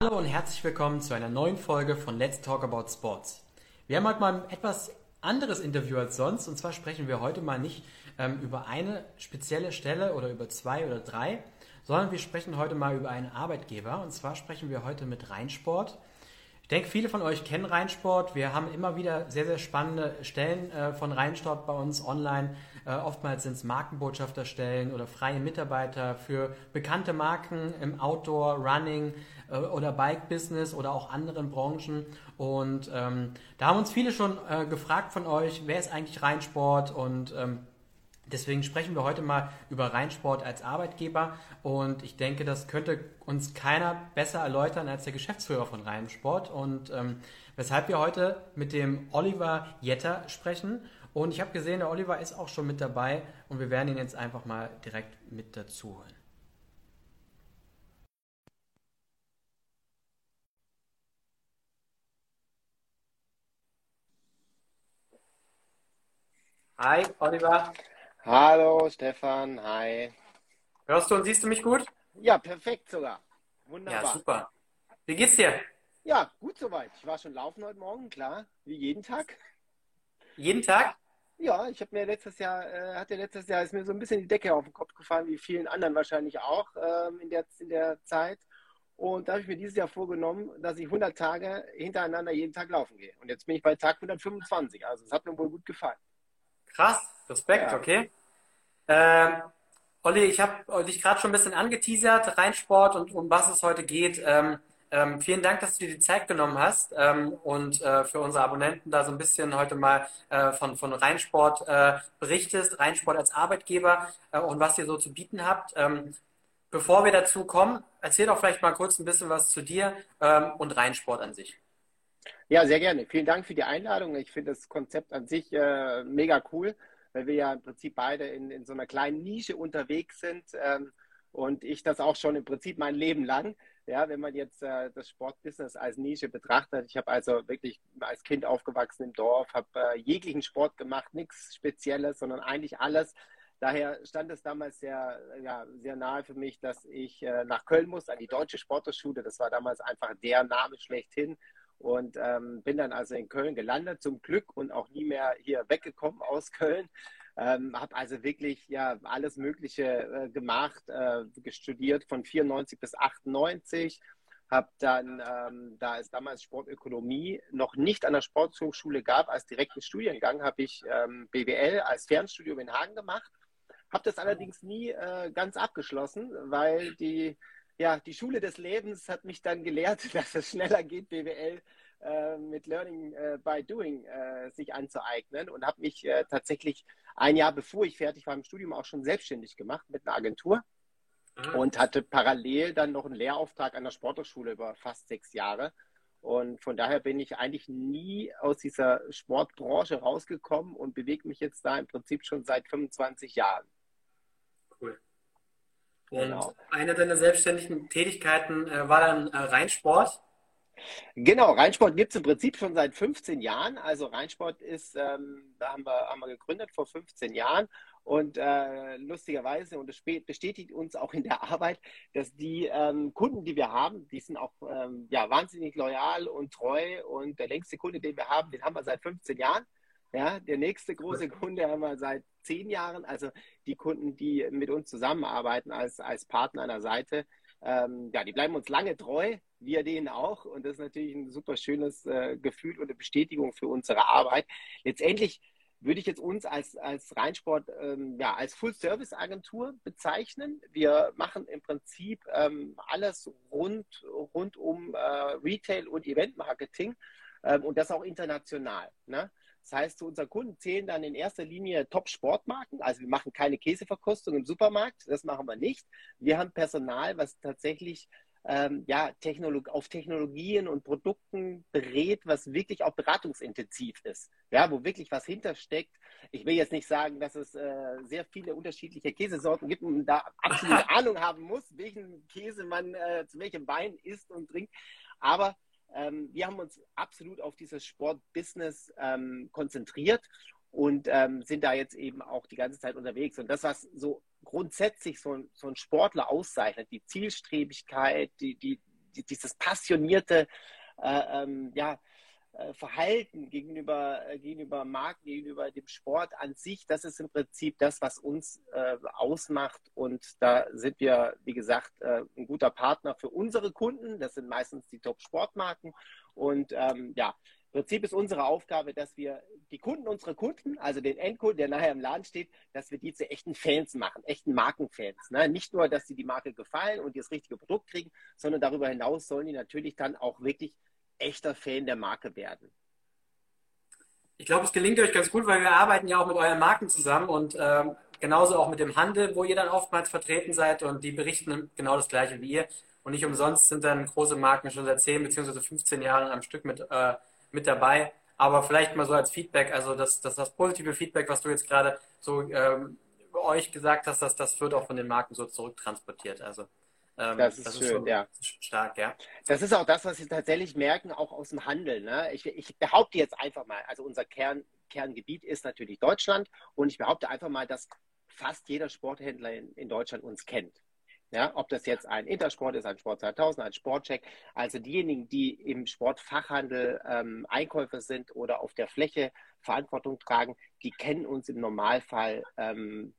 Hallo und herzlich willkommen zu einer neuen Folge von Let's Talk About Sports. Wir haben heute mal ein etwas anderes Interview als sonst und zwar sprechen wir heute mal nicht ähm, über eine spezielle Stelle oder über zwei oder drei, sondern wir sprechen heute mal über einen Arbeitgeber und zwar sprechen wir heute mit Rheinsport. Ich denke, viele von euch kennen Rheinsport. Wir haben immer wieder sehr, sehr spannende Stellen äh, von Rheinsport bei uns online. Äh, oftmals sind es Markenbotschafterstellen oder freie Mitarbeiter für bekannte Marken im Outdoor, Running äh, oder Bike-Business oder auch anderen Branchen. Und ähm, da haben uns viele schon äh, gefragt von euch, wer ist eigentlich Rheinsport? Und ähm, Deswegen sprechen wir heute mal über Rheinsport als Arbeitgeber. Und ich denke, das könnte uns keiner besser erläutern als der Geschäftsführer von Rheinsport. Und ähm, weshalb wir heute mit dem Oliver Jetter sprechen. Und ich habe gesehen, der Oliver ist auch schon mit dabei. Und wir werden ihn jetzt einfach mal direkt mit dazu holen. Hi, Oliver. Hallo Stefan, hi. Hörst du und siehst du mich gut? Ja, perfekt sogar. Wunderbar. Ja, super. Wie geht's dir? Ja, gut soweit. Ich war schon laufen heute Morgen, klar, wie jeden Tag. Jeden Tag? Ja, ich habe mir letztes Jahr, äh, hatte letztes Jahr ist mir so ein bisschen die Decke auf den Kopf gefallen, wie vielen anderen wahrscheinlich auch ähm, in, der, in der Zeit. Und da habe ich mir dieses Jahr vorgenommen, dass ich 100 Tage hintereinander jeden Tag laufen gehe. Und jetzt bin ich bei Tag 125. Also es hat mir wohl gut gefallen. Krass, Respekt, ja. okay. Ähm, Olli, ich habe dich gerade schon ein bisschen angeteasert, Rheinsport und um was es heute geht. Ähm, ähm, vielen Dank, dass du dir die Zeit genommen hast ähm, und äh, für unsere Abonnenten da so ein bisschen heute mal äh, von, von Rheinsport äh, berichtest, Rheinsport als Arbeitgeber äh, und was ihr so zu bieten habt. Ähm, bevor wir dazu kommen, erzähl doch vielleicht mal kurz ein bisschen was zu dir ähm, und Rheinsport an sich. Ja, sehr gerne. Vielen Dank für die Einladung. Ich finde das Konzept an sich äh, mega cool weil wir ja im Prinzip beide in, in so einer kleinen Nische unterwegs sind ähm, und ich das auch schon im Prinzip mein Leben lang. Ja, wenn man jetzt äh, das Sportbusiness als Nische betrachtet. Ich habe also wirklich als Kind aufgewachsen im Dorf, habe äh, jeglichen Sport gemacht, nichts Spezielles, sondern eigentlich alles. Daher stand es damals sehr, ja, sehr nahe für mich, dass ich äh, nach Köln muss, an die Deutsche Sporthochschule. Das war damals einfach der Name schlechthin und ähm, bin dann also in Köln gelandet, zum Glück und auch nie mehr hier weggekommen aus Köln. Ähm, habe also wirklich ja alles Mögliche äh, gemacht, äh, studiert von 94 bis 98. Habe dann, ähm, da es damals Sportökonomie noch nicht an der Sporthochschule gab, als direkten Studiengang, habe ich ähm, BWL als Fernstudium in Hagen gemacht. Habe das allerdings nie äh, ganz abgeschlossen, weil die ja, die Schule des Lebens hat mich dann gelehrt, dass es schneller geht, BWL äh, mit Learning äh, by Doing äh, sich anzueignen und habe mich äh, tatsächlich ein Jahr bevor ich fertig war im Studium auch schon selbstständig gemacht mit einer Agentur mhm. und hatte parallel dann noch einen Lehrauftrag an der Sporthochschule über fast sechs Jahre. Und von daher bin ich eigentlich nie aus dieser Sportbranche rausgekommen und bewege mich jetzt da im Prinzip schon seit 25 Jahren. Und genau. eine deiner selbstständigen Tätigkeiten äh, war dann äh, Rheinsport. Genau, Rheinsport gibt es im Prinzip schon seit 15 Jahren. Also Rheinsport ist, ähm, da haben wir, haben wir gegründet vor 15 Jahren. Und äh, lustigerweise, und das bestätigt uns auch in der Arbeit, dass die ähm, Kunden, die wir haben, die sind auch ähm, ja, wahnsinnig loyal und treu. Und der längste Kunde, den wir haben, den haben wir seit 15 Jahren. Ja, der nächste große Kunde haben wir seit zehn Jahren. Also die Kunden, die mit uns zusammenarbeiten als, als Partner an der Seite, ähm, ja, die bleiben uns lange treu, wir denen auch. Und das ist natürlich ein super schönes äh, Gefühl und eine Bestätigung für unsere Arbeit. Letztendlich würde ich jetzt uns als, als Rheinsport ähm, ja, als Full-Service-Agentur bezeichnen. Wir machen im Prinzip ähm, alles rund, rund um äh, Retail und Event-Marketing ähm, und das auch international. Ne? Das heißt, zu unseren Kunden zählen dann in erster Linie Top-Sportmarken. Also wir machen keine Käseverkostung im Supermarkt, das machen wir nicht. Wir haben Personal, was tatsächlich ähm, ja, Technolog auf Technologien und Produkten berät, was wirklich auch beratungsintensiv ist. Ja, wo wirklich was hintersteckt. Ich will jetzt nicht sagen, dass es äh, sehr viele unterschiedliche Käsesorten gibt und da absolute Ahnung haben muss, welchen Käse man äh, zu welchem Wein isst und trinkt. Aber ähm, wir haben uns absolut auf dieses Sportbusiness ähm, konzentriert und ähm, sind da jetzt eben auch die ganze Zeit unterwegs. Und das, was so grundsätzlich so ein, so ein Sportler auszeichnet, die Zielstrebigkeit, die, die, dieses passionierte äh, ähm, ja, Verhalten gegenüber, äh, gegenüber Marken, gegenüber dem Sport an sich, das ist im Prinzip das, was uns äh, ausmacht. Und da sind wir, wie gesagt, äh, ein guter Partner für unsere Kunden. Das sind meistens die Top-Sportmarken. Und ähm, ja, im Prinzip ist unsere Aufgabe, dass wir die Kunden unserer Kunden, also den Endkunden, der nachher im Laden steht, dass wir die zu echten Fans machen, echten Markenfans. Ne? Nicht nur, dass sie die Marke gefallen und das richtige Produkt kriegen, sondern darüber hinaus sollen die natürlich dann auch wirklich echter Fan der Marke werden. Ich glaube, es gelingt euch ganz gut, weil wir arbeiten ja auch mit euren Marken zusammen und ähm, genauso auch mit dem Handel, wo ihr dann oftmals vertreten seid und die berichten genau das gleiche wie ihr. Und nicht umsonst sind dann große Marken schon seit 10 bzw. 15 Jahren am Stück mit, äh, mit dabei. Aber vielleicht mal so als Feedback, also das, das, das positive Feedback, was du jetzt gerade so ähm, euch gesagt hast, dass das wird auch von den Marken so zurücktransportiert. Also ähm, das ist, das schön, ist ja. Stark, ja. Das ist auch das, was wir tatsächlich merken, auch aus dem Handel. Ne? Ich, ich behaupte jetzt einfach mal, also unser Kern, Kerngebiet ist natürlich Deutschland und ich behaupte einfach mal, dass fast jeder Sporthändler in, in Deutschland uns kennt. Ja, ob das jetzt ein Intersport ist, ein Sport 2000, ein Sportcheck. Also diejenigen, die im Sportfachhandel ähm, Einkäufer sind oder auf der Fläche Verantwortung tragen, die kennen uns im Normalfall ähm,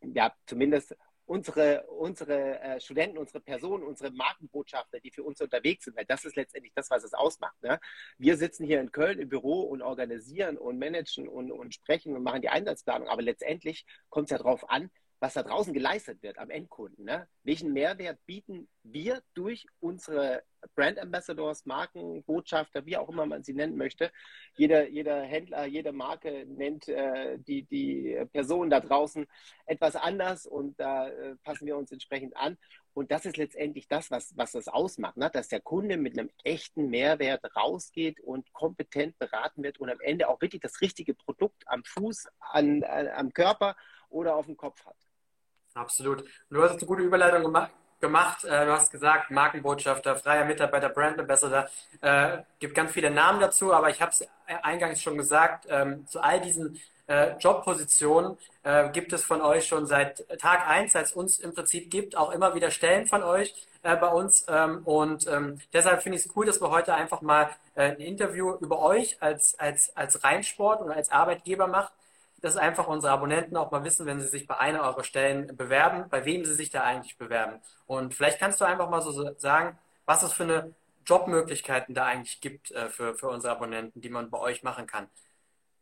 ja zumindest unsere, unsere äh, Studenten, unsere Personen, unsere Markenbotschafter, die für uns unterwegs sind, weil das ist letztendlich das, was es ausmacht. Ne? Wir sitzen hier in Köln im Büro und organisieren und managen und, und sprechen und machen die Einsatzplanung, aber letztendlich kommt es ja darauf an, was da draußen geleistet wird am Endkunden. Ne? Welchen Mehrwert bieten wir durch unsere Brand Ambassadors, Markenbotschafter, wie auch immer man sie nennen möchte. Jeder, jeder Händler, jede Marke nennt äh, die, die Person da draußen etwas anders und da äh, passen wir uns entsprechend an. Und das ist letztendlich das, was, was das ausmacht, ne? dass der Kunde mit einem echten Mehrwert rausgeht und kompetent beraten wird und am Ende auch wirklich das richtige Produkt am Fuß, an, an am Körper oder auf dem Kopf hat. Absolut. Du hast eine gute Überleitung gemacht. gemacht. Äh, du hast gesagt, Markenbotschafter, freier Mitarbeiter, Brand Ambassador. Äh, gibt ganz viele Namen dazu, aber ich habe es eingangs schon gesagt, ähm, zu all diesen äh, Jobpositionen äh, gibt es von euch schon seit Tag 1, seit es uns im Prinzip gibt, auch immer wieder Stellen von euch äh, bei uns. Ähm, und ähm, deshalb finde ich es cool, dass wir heute einfach mal äh, ein Interview über euch als, als, als Reinsport und als Arbeitgeber machen dass einfach unsere Abonnenten auch mal wissen, wenn sie sich bei einer eurer Stellen bewerben, bei wem sie sich da eigentlich bewerben. Und vielleicht kannst du einfach mal so sagen, was es für eine Jobmöglichkeiten da eigentlich gibt äh, für, für unsere Abonnenten, die man bei euch machen kann.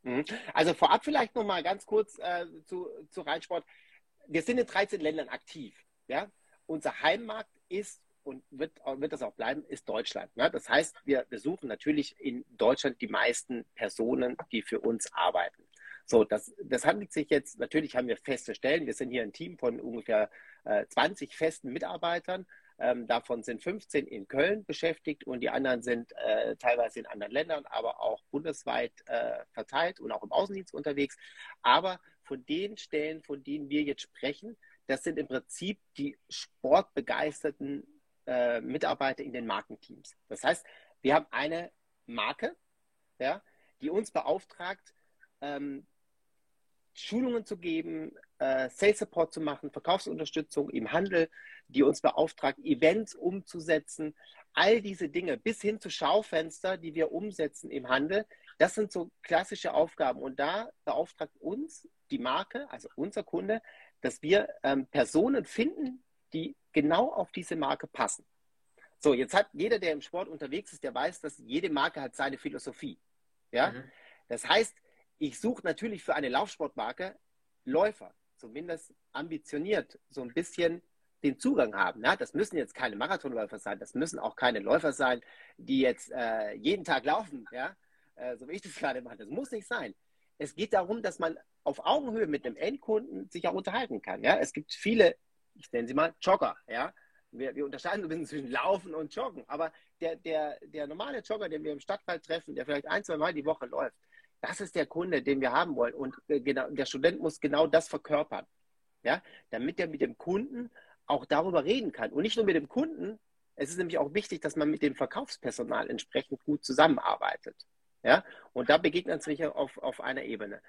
Mhm. Also vorab vielleicht noch mal ganz kurz äh, zu, zu Reitsport. Wir sind in 13 Ländern aktiv. Ja? Unser Heimmarkt ist und wird, wird das auch bleiben, ist Deutschland. Ne? Das heißt, wir, wir suchen natürlich in Deutschland die meisten Personen, die für uns arbeiten. So, das, das handelt sich jetzt, natürlich haben wir feste Stellen. Wir sind hier ein Team von ungefähr äh, 20 festen Mitarbeitern. Ähm, davon sind 15 in Köln beschäftigt und die anderen sind äh, teilweise in anderen Ländern, aber auch bundesweit äh, verteilt und auch im Außendienst unterwegs. Aber von den Stellen, von denen wir jetzt sprechen, das sind im Prinzip die sportbegeisterten äh, Mitarbeiter in den Markenteams. Das heißt, wir haben eine Marke, ja, die uns beauftragt, ähm, Schulungen zu geben, äh, Sales Support zu machen, Verkaufsunterstützung im Handel, die uns beauftragt, Events umzusetzen, all diese Dinge bis hin zu Schaufenster, die wir umsetzen im Handel. Das sind so klassische Aufgaben. Und da beauftragt uns die Marke, also unser Kunde, dass wir ähm, Personen finden, die genau auf diese Marke passen. So, jetzt hat jeder, der im Sport unterwegs ist, der weiß, dass jede Marke hat seine Philosophie. Ja? Mhm. Das heißt, ich suche natürlich für eine Laufsportmarke Läufer, zumindest ambitioniert, so ein bisschen den Zugang haben. Ne? Das müssen jetzt keine Marathonläufer sein, das müssen auch keine Läufer sein, die jetzt äh, jeden Tag laufen, ja? Äh, so wie ich das gerade mache. Das muss nicht sein. Es geht darum, dass man auf Augenhöhe mit dem Endkunden sich auch unterhalten kann. Ja? Es gibt viele, ich nenne sie mal Jogger. Ja? Wir, wir unterscheiden ein bisschen zwischen Laufen und Joggen, aber der, der, der normale Jogger, den wir im Stadtwald treffen, der vielleicht ein, zwei Mal die Woche läuft, das ist der Kunde, den wir haben wollen. Und äh, genau, der Student muss genau das verkörpern, ja, damit er mit dem Kunden auch darüber reden kann. Und nicht nur mit dem Kunden, es ist nämlich auch wichtig, dass man mit dem Verkaufspersonal entsprechend gut zusammenarbeitet. Ja? Und da begegnet sich auf, auf einer Ebene.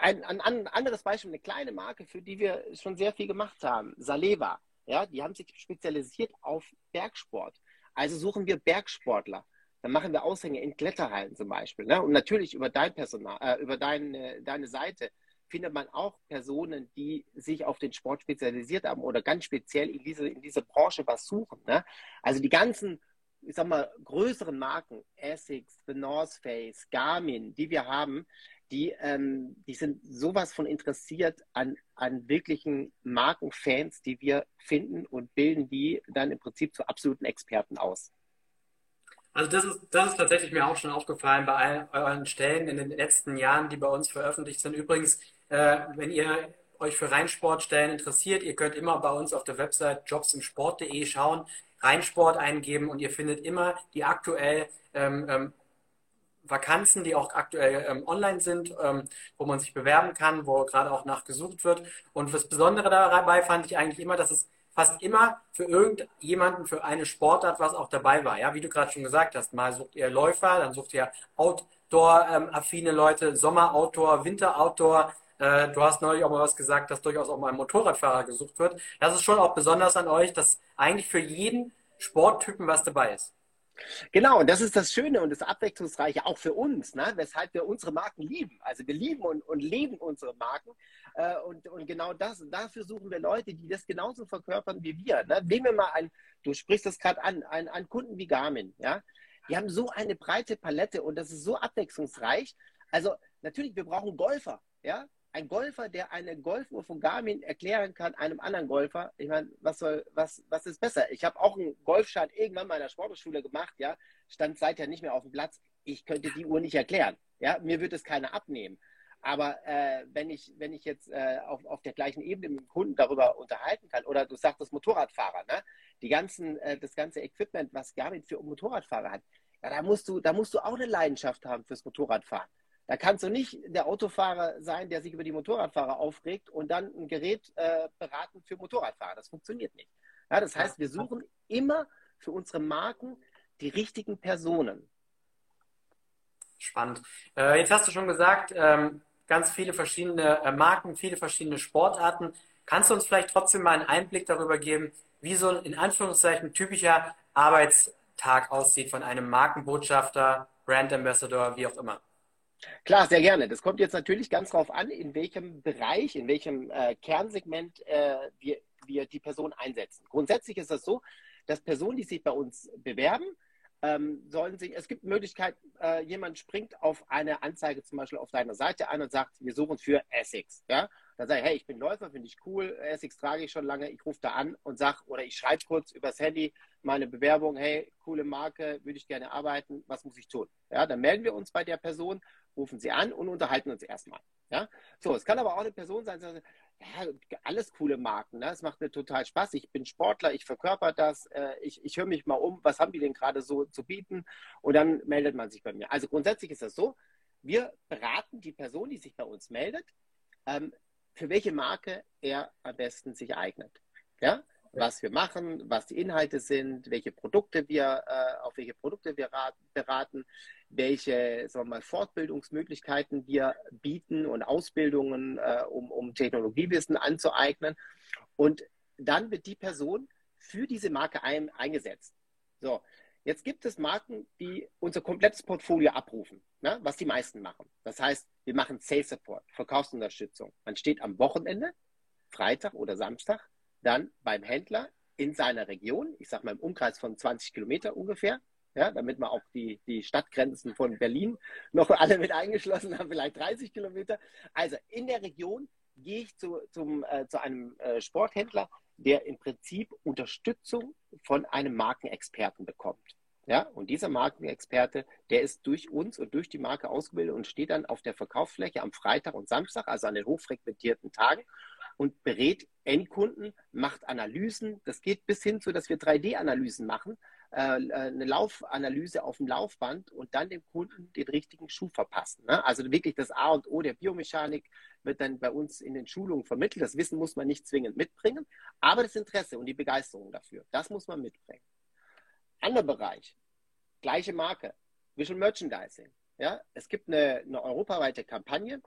Ein, ein, ein, anderes Beispiel, eine kleine Marke, für die wir schon sehr viel gemacht haben, Saleva. Ja, die haben sich spezialisiert auf Bergsport. Also suchen wir Bergsportler. Dann machen wir Aushänge in Kletterhallen zum Beispiel. Ne? Und natürlich über dein Personal, äh, über dein, äh, deine Seite findet man auch Personen, die sich auf den Sport spezialisiert haben oder ganz speziell in diese, in diese Branche was suchen. Ne? Also die ganzen, ich sag mal, größeren Marken, Essex, The North Face, Garmin, die wir haben, die, ähm, die sind sowas von interessiert an, an wirklichen Markenfans, die wir finden und bilden die dann im Prinzip zu absoluten Experten aus. Also das ist, das ist tatsächlich mir auch schon aufgefallen bei all euren Stellen in den letzten Jahren, die bei uns veröffentlicht sind. Übrigens, äh, wenn ihr euch für Reinsportstellen interessiert, ihr könnt immer bei uns auf der Website jobsimsport.de schauen, Reinsport eingeben und ihr findet immer die aktuell ähm, ähm, Vakanzen, die auch aktuell ähm, online sind, ähm, wo man sich bewerben kann, wo gerade auch nachgesucht wird. Und das Besondere dabei fand ich eigentlich immer, dass es fast immer für irgendjemanden, für eine Sportart was auch dabei war. Ja, wie du gerade schon gesagt hast, mal sucht ihr Läufer, dann sucht ihr Outdoor-affine Leute, Sommer-Outdoor, Winter-Outdoor. Äh, du hast neulich auch mal was gesagt, dass durchaus auch mal ein Motorradfahrer gesucht wird. Das ist schon auch besonders an euch, dass eigentlich für jeden Sporttypen was dabei ist. Genau, und das ist das Schöne und das Abwechslungsreiche auch für uns, ne? weshalb wir unsere Marken lieben. Also wir lieben und, und leben unsere Marken. Äh, und, und genau das, dafür suchen wir Leute, die das genauso verkörpern wie wir. Ne? Nehmen wir mal ein, du sprichst das gerade an, einen Kunden wie Garmin. Ja? Die haben so eine breite Palette und das ist so abwechslungsreich. Also natürlich, wir brauchen Golfer. Ja? ein Golfer, der eine Golfuhr von Garmin erklären kann, einem anderen Golfer, ich meine, was soll, was, was ist besser? Ich habe auch einen Golfschein irgendwann mal in der Sportschule gemacht, ja, stand seither nicht mehr auf dem Platz. Ich könnte die Uhr nicht erklären. Ja, mir wird es keiner abnehmen. Aber äh, wenn, ich, wenn ich jetzt äh, auf, auf der gleichen Ebene mit dem Kunden darüber unterhalten kann, oder du sagst das Motorradfahrer, ne? die ganzen, äh, das ganze Equipment, was Garmin für Motorradfahrer hat, ja, da musst du, da musst du auch eine Leidenschaft haben fürs Motorradfahren. Da kannst du nicht der Autofahrer sein, der sich über die Motorradfahrer aufregt und dann ein Gerät äh, beraten für Motorradfahrer. Das funktioniert nicht. Ja, das heißt, wir suchen immer für unsere Marken die richtigen Personen. Spannend. Äh, jetzt hast du schon gesagt, ähm, ganz viele verschiedene äh, Marken, viele verschiedene Sportarten. Kannst du uns vielleicht trotzdem mal einen Einblick darüber geben, wie so ein in Anführungszeichen typischer Arbeitstag aussieht von einem Markenbotschafter, Brand Ambassador, wie auch immer? Klar, sehr gerne. Das kommt jetzt natürlich ganz darauf an, in welchem Bereich, in welchem äh, Kernsegment äh, wir, wir die Person einsetzen. Grundsätzlich ist das so, dass Personen, die sich bei uns bewerben, ähm, sollen sich, es gibt Möglichkeit, äh, jemand springt auf eine Anzeige zum Beispiel auf deiner Seite an und sagt, wir suchen für Essex. Ja? Dann sage ich, hey, ich bin Läufer, finde ich cool, Essex trage ich schon lange, ich rufe da an und sage, oder ich schreibe kurz übers Handy meine Bewerbung, hey, coole Marke, würde ich gerne arbeiten, was muss ich tun? Ja, dann melden wir uns bei der Person rufen Sie an und unterhalten uns erstmal. Ja? So, es kann aber auch eine Person sein, die sagt, ja, alles coole Marken, ne? es macht mir total Spaß, ich bin Sportler, ich verkörper das, äh, ich, ich höre mich mal um, was haben die denn gerade so zu bieten und dann meldet man sich bei mir. Also grundsätzlich ist das so, wir beraten die Person, die sich bei uns meldet, ähm, für welche Marke er am besten sich eignet. Ja? Was wir machen, was die Inhalte sind, welche Produkte wir, äh, auf welche Produkte wir beraten, welche sagen wir mal, Fortbildungsmöglichkeiten wir bieten und Ausbildungen, äh, um, um Technologiewissen anzueignen. Und dann wird die Person für diese Marke ein, eingesetzt. So, jetzt gibt es Marken, die unser komplettes Portfolio abrufen, ne, was die meisten machen. Das heißt, wir machen Sales Support, Verkaufsunterstützung. Man steht am Wochenende, Freitag oder Samstag, dann beim Händler in seiner Region, ich sage mal im Umkreis von 20 Kilometer ungefähr, ja, damit wir auch die, die Stadtgrenzen von Berlin noch alle mit eingeschlossen haben, vielleicht 30 Kilometer. Also in der Region gehe ich zu, zum, äh, zu einem äh, Sporthändler, der im Prinzip Unterstützung von einem Markenexperten bekommt. Ja, und dieser Markenexperte, der ist durch uns und durch die Marke ausgebildet und steht dann auf der Verkaufsfläche am Freitag und Samstag, also an den hochfrequentierten Tagen und berät Endkunden, macht Analysen. Das geht bis hin zu, dass wir 3D-Analysen machen, äh, äh, eine Laufanalyse auf dem Laufband und dann dem Kunden den richtigen Schuh verpassen. Ne? Also wirklich das A und O der Biomechanik wird dann bei uns in den Schulungen vermittelt. Das Wissen muss man nicht zwingend mitbringen, aber das Interesse und die Begeisterung dafür, das muss man mitbringen. Anderer Bereich, gleiche Marke, Visual Merchandising. Ja, es gibt eine, eine europaweite Kampagne.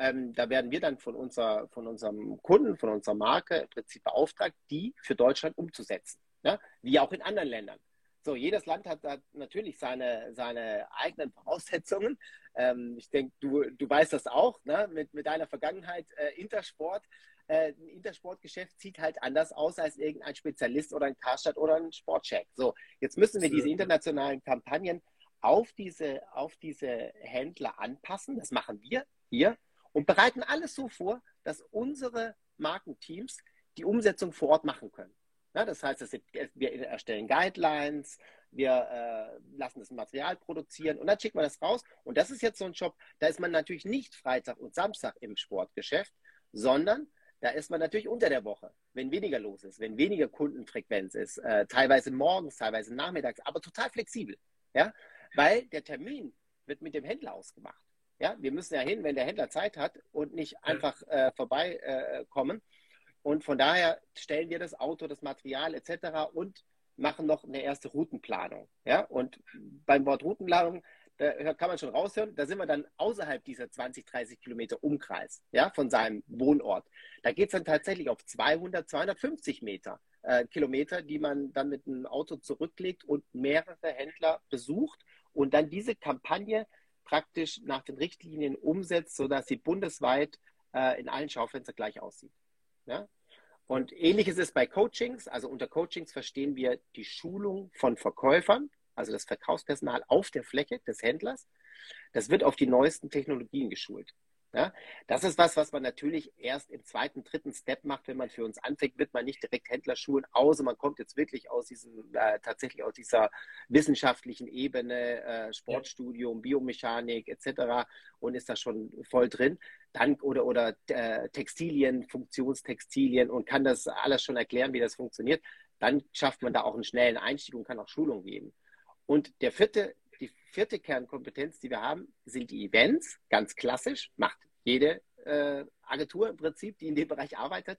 Ähm, da werden wir dann von, unser, von unserem Kunden, von unserer Marke im Prinzip beauftragt, die für Deutschland umzusetzen. Ja? Wie auch in anderen Ländern. So, jedes Land hat, hat natürlich seine, seine eigenen Voraussetzungen. Ähm, ich denke, du, du weißt das auch, ne? mit, mit deiner Vergangenheit äh, Intersport. Äh, ein Intersportgeschäft sieht halt anders aus als irgendein Spezialist oder ein Karstadt oder ein Sportcheck. So, jetzt müssen wir diese internationalen Kampagnen auf diese, auf diese Händler anpassen. Das machen wir hier und bereiten alles so vor, dass unsere Markenteams die Umsetzung vor Ort machen können. Ja, das heißt, sind, wir erstellen Guidelines, wir äh, lassen das Material produzieren und dann schicken wir das raus. Und das ist jetzt so ein Job, da ist man natürlich nicht Freitag und Samstag im Sportgeschäft, sondern da ist man natürlich unter der Woche, wenn weniger los ist, wenn weniger Kundenfrequenz ist, äh, teilweise morgens, teilweise nachmittags, aber total flexibel. Ja? Weil der Termin wird mit dem Händler ausgemacht. Ja? Wir müssen ja hin, wenn der Händler Zeit hat und nicht einfach äh, vorbeikommen. Äh, und von daher stellen wir das Auto, das Material etc. und machen noch eine erste Routenplanung. Ja? Und beim Wort Routenplanung, da kann man schon raushören, da sind wir dann außerhalb dieser 20, 30 Kilometer Umkreis ja, von seinem Wohnort. Da geht es dann tatsächlich auf 200, 250 Meter, äh, Kilometer, die man dann mit einem Auto zurücklegt und mehrere Händler besucht und dann diese Kampagne praktisch nach den Richtlinien umsetzt, sodass sie bundesweit äh, in allen Schaufenstern gleich aussieht. Ja? Und ähnliches ist bei Coachings. Also unter Coachings verstehen wir die Schulung von Verkäufern, also das Verkaufspersonal auf der Fläche des Händlers. Das wird auf die neuesten Technologien geschult. Ja, das ist was, was man natürlich erst im zweiten, dritten Step macht, wenn man für uns anfängt, wird man nicht direkt Händler schulen, außer man kommt jetzt wirklich aus diesem, äh, tatsächlich aus dieser wissenschaftlichen Ebene, äh, Sportstudium, Biomechanik etc. und ist da schon voll drin. Dann oder oder äh, Textilien, Funktionstextilien und kann das alles schon erklären, wie das funktioniert. Dann schafft man da auch einen schnellen Einstieg und kann auch Schulung geben. Und der vierte die vierte Kernkompetenz, die wir haben, sind die Events. Ganz klassisch, macht jede äh, Agentur im Prinzip, die in dem Bereich arbeitet.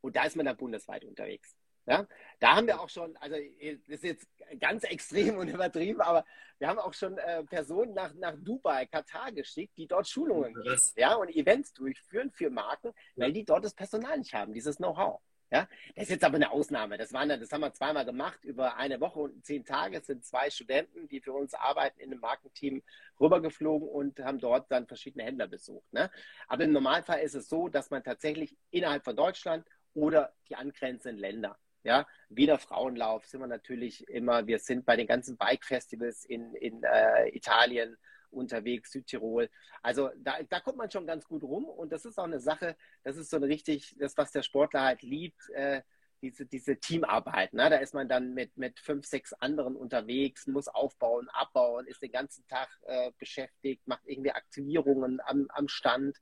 Und da ist man dann bundesweit unterwegs. Ja, da haben wir auch schon, also das ist jetzt ganz extrem und übertrieben, aber wir haben auch schon äh, Personen nach, nach Dubai, Katar geschickt, die dort Schulungen geben, ja, und Events durchführen für Marken, weil die dort das Personal nicht haben, dieses Know-how. Ja, das ist jetzt aber eine Ausnahme. Das, waren, das haben wir zweimal gemacht über eine Woche und zehn Tage. Es sind zwei Studenten, die für uns arbeiten in einem Markenteam, rübergeflogen und haben dort dann verschiedene Händler besucht. Ne? Aber im Normalfall ist es so, dass man tatsächlich innerhalb von Deutschland oder die angrenzenden Länder ja, Wiener Frauenlauf sind wir natürlich immer, wir sind bei den ganzen Bike-Festivals in, in äh, Italien, unterwegs, Südtirol. Also da, da kommt man schon ganz gut rum und das ist auch eine Sache, das ist so eine richtig, das, was der Sportler halt liebt, äh, diese, diese Teamarbeit. Ne? Da ist man dann mit, mit fünf, sechs anderen unterwegs, muss aufbauen, abbauen, ist den ganzen Tag äh, beschäftigt, macht irgendwie Aktivierungen am, am Stand.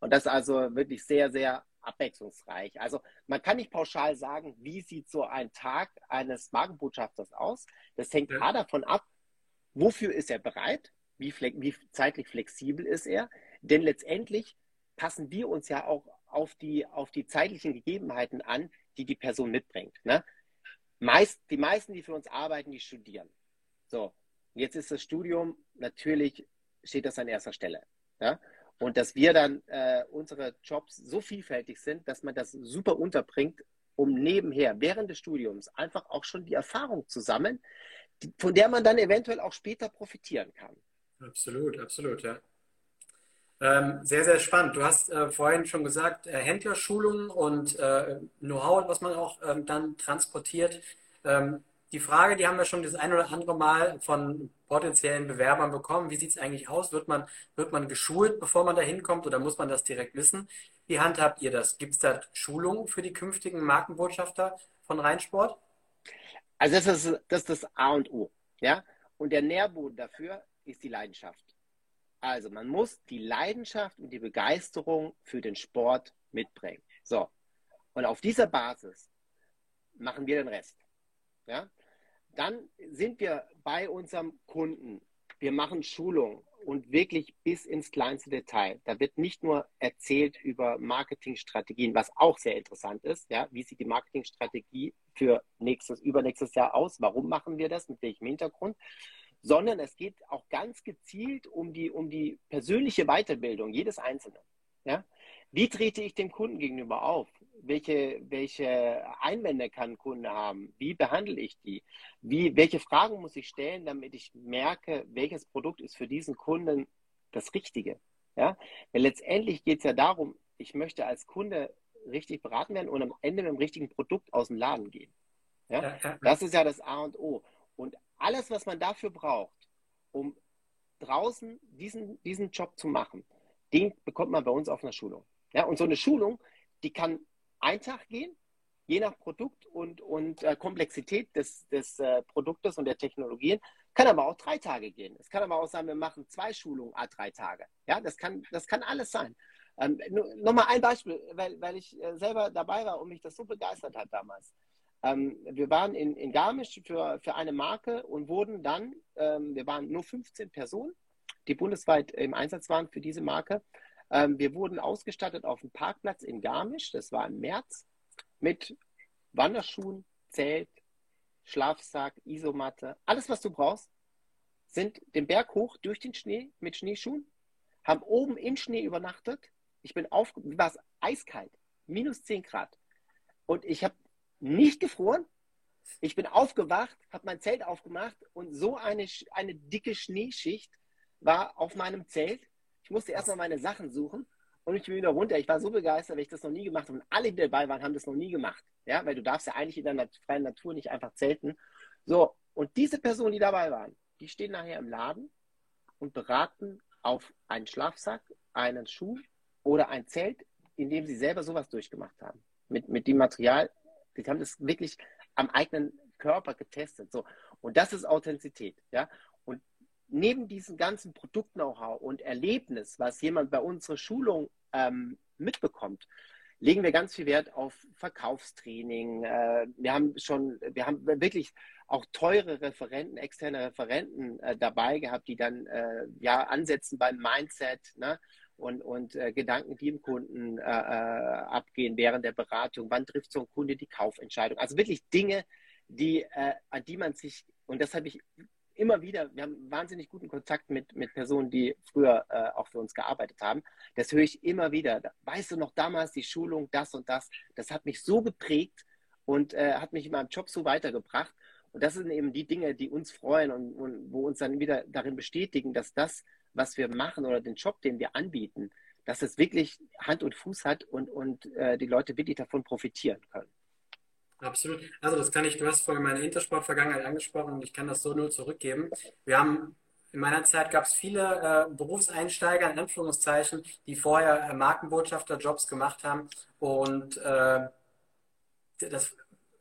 Und das ist also wirklich sehr, sehr abwechslungsreich. Also man kann nicht pauschal sagen, wie sieht so ein Tag eines Magenbotschafters aus. Das hängt ja. A davon ab, wofür ist er bereit, wie, wie zeitlich flexibel ist er. Denn letztendlich passen wir uns ja auch auf die, auf die zeitlichen Gegebenheiten an, die die Person mitbringt. Ne? Meist, die meisten, die für uns arbeiten, die studieren. So, jetzt ist das Studium natürlich, steht das an erster Stelle. Ja? Und dass wir dann äh, unsere Jobs so vielfältig sind, dass man das super unterbringt, um nebenher, während des Studiums, einfach auch schon die Erfahrung zu sammeln, die, von der man dann eventuell auch später profitieren kann. Absolut, absolut, ja. Ähm, sehr, sehr spannend. Du hast äh, vorhin schon gesagt, äh, Händlerschulungen und äh, Know-how, was man auch ähm, dann transportiert. Ähm, die Frage, die haben wir schon das ein oder andere Mal von potenziellen Bewerbern bekommen. Wie sieht es eigentlich aus? Wird man, wird man geschult, bevor man da hinkommt oder muss man das direkt wissen? Wie handhabt ihr das? Gibt es da Schulungen für die künftigen Markenbotschafter von Rheinsport? Also das ist das, ist das A und O. Ja? Und der Nährboden dafür ist die Leidenschaft. Also man muss die Leidenschaft und die Begeisterung für den Sport mitbringen. So. Und auf dieser Basis machen wir den Rest. Ja? Dann sind wir bei unserem Kunden. Wir machen Schulung und wirklich bis ins kleinste Detail. Da wird nicht nur erzählt über Marketingstrategien, was auch sehr interessant ist. Ja? Wie sieht die Marketingstrategie für nächstes, übernächstes Jahr aus? Warum machen wir das? Mit welchem Hintergrund? Sondern es geht auch ganz gezielt um die, um die persönliche Weiterbildung jedes Einzelnen. Ja? Wie trete ich dem Kunden gegenüber auf? welche, welche Einwände kann ein Kunde haben? Wie behandle ich die? Wie, welche Fragen muss ich stellen, damit ich merke, welches Produkt ist für diesen Kunden das Richtige? Ja? Weil letztendlich geht es ja darum, ich möchte als Kunde richtig beraten werden und am Ende mit dem richtigen Produkt aus dem Laden gehen. Ja? Das ist ja das A und O. Und alles, was man dafür braucht, um draußen diesen, diesen Job zu machen, den bekommt man bei uns auf einer Schulung. Ja? Und so eine Schulung, die kann ein Tag gehen, je nach Produkt und, und äh, Komplexität des, des äh, Produktes und der Technologien, kann aber auch drei Tage gehen. Es kann aber auch sein, wir machen zwei Schulungen a drei Tage. Ja, das kann, das kann alles sein. Ähm, Nochmal ein Beispiel, weil, weil ich äh, selber dabei war und mich das so begeistert hat damals. Ähm, wir waren in, in Garmisch für, für eine Marke und wurden dann, ähm, wir waren nur 15 Personen, die bundesweit im Einsatz waren für diese Marke. Ähm, wir wurden ausgestattet auf dem Parkplatz in Garmisch, das war im März, mit Wanderschuhen, Zelt, Schlafsack, Isomatte, alles, was du brauchst, sind den Berg hoch durch den Schnee mit Schneeschuhen, haben oben im Schnee übernachtet. Ich bin auf, war es eiskalt, minus 10 Grad. Und ich habe nicht gefroren. Ich bin aufgewacht, habe mein Zelt aufgemacht und so eine, eine dicke Schneeschicht war auf meinem Zelt. Ich musste erstmal meine Sachen suchen und ich bin wieder runter. Ich war so begeistert, weil ich das noch nie gemacht habe. Und alle, die dabei waren, haben das noch nie gemacht. Ja, weil du darfst ja eigentlich in der freien Natur nicht einfach zelten. So, und diese Personen, die dabei waren, die stehen nachher im Laden und beraten auf einen Schlafsack, einen Schuh oder ein Zelt, in dem sie selber sowas durchgemacht haben. Mit, mit dem Material, die haben das wirklich am eigenen Körper getestet. So. Und das ist Authentizität. Ja? Und neben diesem ganzen Produkt-Know-how und Erlebnis, was jemand bei unserer Schulung ähm, mitbekommt, legen wir ganz viel Wert auf Verkaufstraining. Äh, wir haben schon, wir haben wirklich auch teure Referenten, externe Referenten äh, dabei gehabt, die dann äh, ja ansetzen beim Mindset, ne? Und, und äh, Gedanken, die im Kunden äh, äh, abgehen während der Beratung. Wann trifft so ein Kunde die Kaufentscheidung? Also wirklich Dinge, die, äh, an die man sich, und das habe ich immer wieder, wir haben wahnsinnig guten Kontakt mit, mit Personen, die früher äh, auch für uns gearbeitet haben. Das höre ich immer wieder. Weißt du noch damals die Schulung, das und das, das hat mich so geprägt und äh, hat mich in meinem Job so weitergebracht. Und das sind eben die Dinge, die uns freuen und, und wo uns dann wieder darin bestätigen, dass das was wir machen oder den Job, den wir anbieten, dass es wirklich Hand und Fuß hat und, und äh, die Leute wirklich davon profitieren können. Absolut. Also das kann ich, du hast vorhin meine Intersport-Vergangenheit angesprochen und ich kann das so nur zurückgeben. Wir haben in meiner Zeit gab es viele äh, Berufseinsteiger, in Anführungszeichen, die vorher äh, Markenbotschafter-Jobs gemacht haben. Und äh, das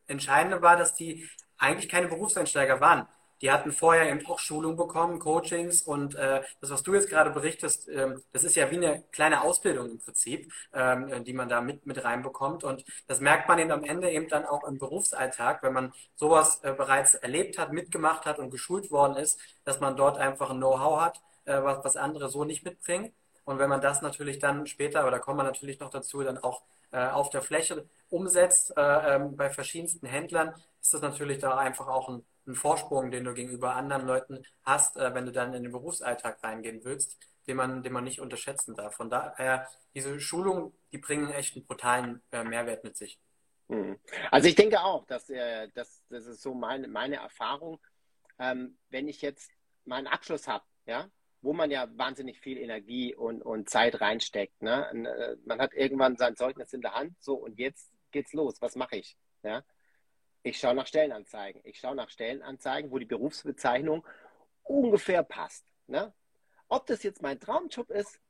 Entscheidende war, dass die eigentlich keine Berufseinsteiger waren die hatten vorher eben auch Schulung bekommen, Coachings und äh, das, was du jetzt gerade berichtest, ähm, das ist ja wie eine kleine Ausbildung im Prinzip, ähm, die man da mit, mit reinbekommt. Und das merkt man eben am Ende eben dann auch im Berufsalltag, wenn man sowas äh, bereits erlebt hat, mitgemacht hat und geschult worden ist, dass man dort einfach ein Know-how hat, äh, was, was andere so nicht mitbringen. Und wenn man das natürlich dann später, oder kommt man natürlich noch dazu, dann auch äh, auf der Fläche umsetzt äh, ähm, bei verschiedensten Händlern, ist das natürlich da einfach auch ein einen Vorsprung, den du gegenüber anderen Leuten hast, äh, wenn du dann in den Berufsalltag reingehen willst, den man, den man nicht unterschätzen darf. Von daher, diese Schulungen, die bringen echt einen brutalen äh, Mehrwert mit sich. Hm. Also ich denke auch, dass äh, das, das ist so meine, meine Erfahrung. Ähm, wenn ich jetzt meinen Abschluss habe, ja, wo man ja wahnsinnig viel Energie und, und Zeit reinsteckt. Ne? Äh, man hat irgendwann sein Zeugnis in der Hand, so und jetzt geht's los. Was mache ich? Ja? Ich schaue nach Stellenanzeigen. Ich schaue nach Stellenanzeigen, wo die Berufsbezeichnung ungefähr passt. Ne? Ob das jetzt mein Traumjob ist,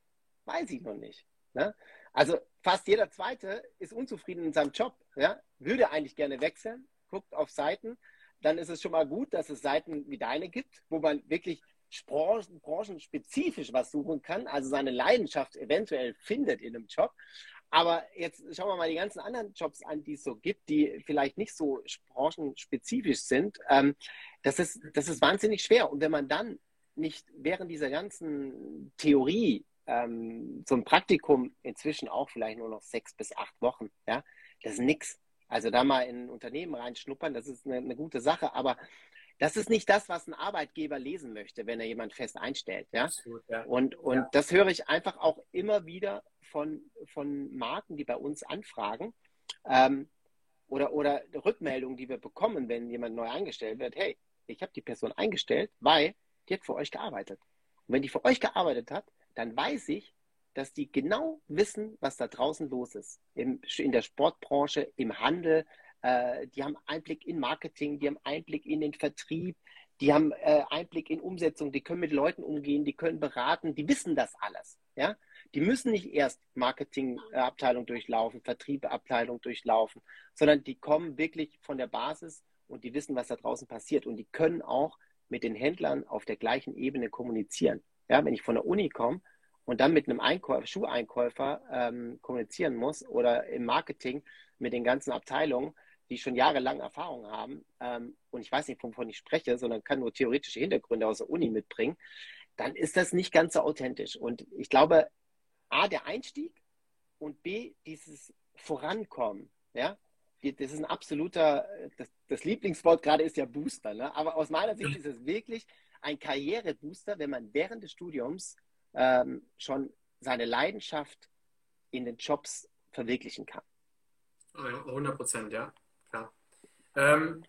weiß ich noch nicht. Ne? Also fast jeder Zweite ist unzufrieden in seinem Job. Ja? Würde eigentlich gerne wechseln, guckt auf Seiten. Dann ist es schon mal gut, dass es Seiten wie deine gibt, wo man wirklich branchenspezifisch was suchen kann, also seine Leidenschaft eventuell findet in einem Job. Aber jetzt schauen wir mal die ganzen anderen Jobs an, die es so gibt, die vielleicht nicht so branchenspezifisch sind. Ähm, das, ist, das ist wahnsinnig schwer. Und wenn man dann nicht während dieser ganzen Theorie ähm, so ein Praktikum inzwischen auch vielleicht nur noch sechs bis acht Wochen, ja, das ist nichts. Also da mal in ein Unternehmen reinschnuppern, das ist eine, eine gute Sache, aber das ist nicht das, was ein Arbeitgeber lesen möchte, wenn er jemand fest einstellt. Ja? Absolut, ja. Und, und ja. das höre ich einfach auch immer wieder von, von Marken, die bei uns anfragen. Ähm, oder, oder Rückmeldungen, die wir bekommen, wenn jemand neu eingestellt wird, hey, ich habe die Person eingestellt, weil die hat für euch gearbeitet. Und wenn die für euch gearbeitet hat, dann weiß ich, dass die genau wissen, was da draußen los ist. Im, in der Sportbranche, im Handel. Äh, die haben Einblick in Marketing, die haben Einblick in den Vertrieb, die haben äh, Einblick in Umsetzung, die können mit Leuten umgehen, die können beraten, die wissen das alles. Ja? Die müssen nicht erst Marketingabteilung durchlaufen, Vertriebabteilung durchlaufen, sondern die kommen wirklich von der Basis und die wissen, was da draußen passiert. Und die können auch mit den Händlern auf der gleichen Ebene kommunizieren. Ja, wenn ich von der Uni komme und dann mit einem Einkäufer, Schuheinkäufer ähm, kommunizieren muss oder im Marketing mit den ganzen Abteilungen, die schon jahrelang Erfahrung haben ähm, und ich weiß nicht, wovon ich spreche, sondern kann nur theoretische Hintergründe aus der Uni mitbringen, dann ist das nicht ganz so authentisch. Und ich glaube, A, der Einstieg und B, dieses Vorankommen. Ja? Das ist ein absoluter, das, das Lieblingswort gerade ist ja Booster. Ne? Aber aus meiner Sicht ist es wirklich ein Karrierebooster, wenn man während des Studiums ähm, schon seine Leidenschaft in den Jobs verwirklichen kann. 100 Prozent, ja. Ähm,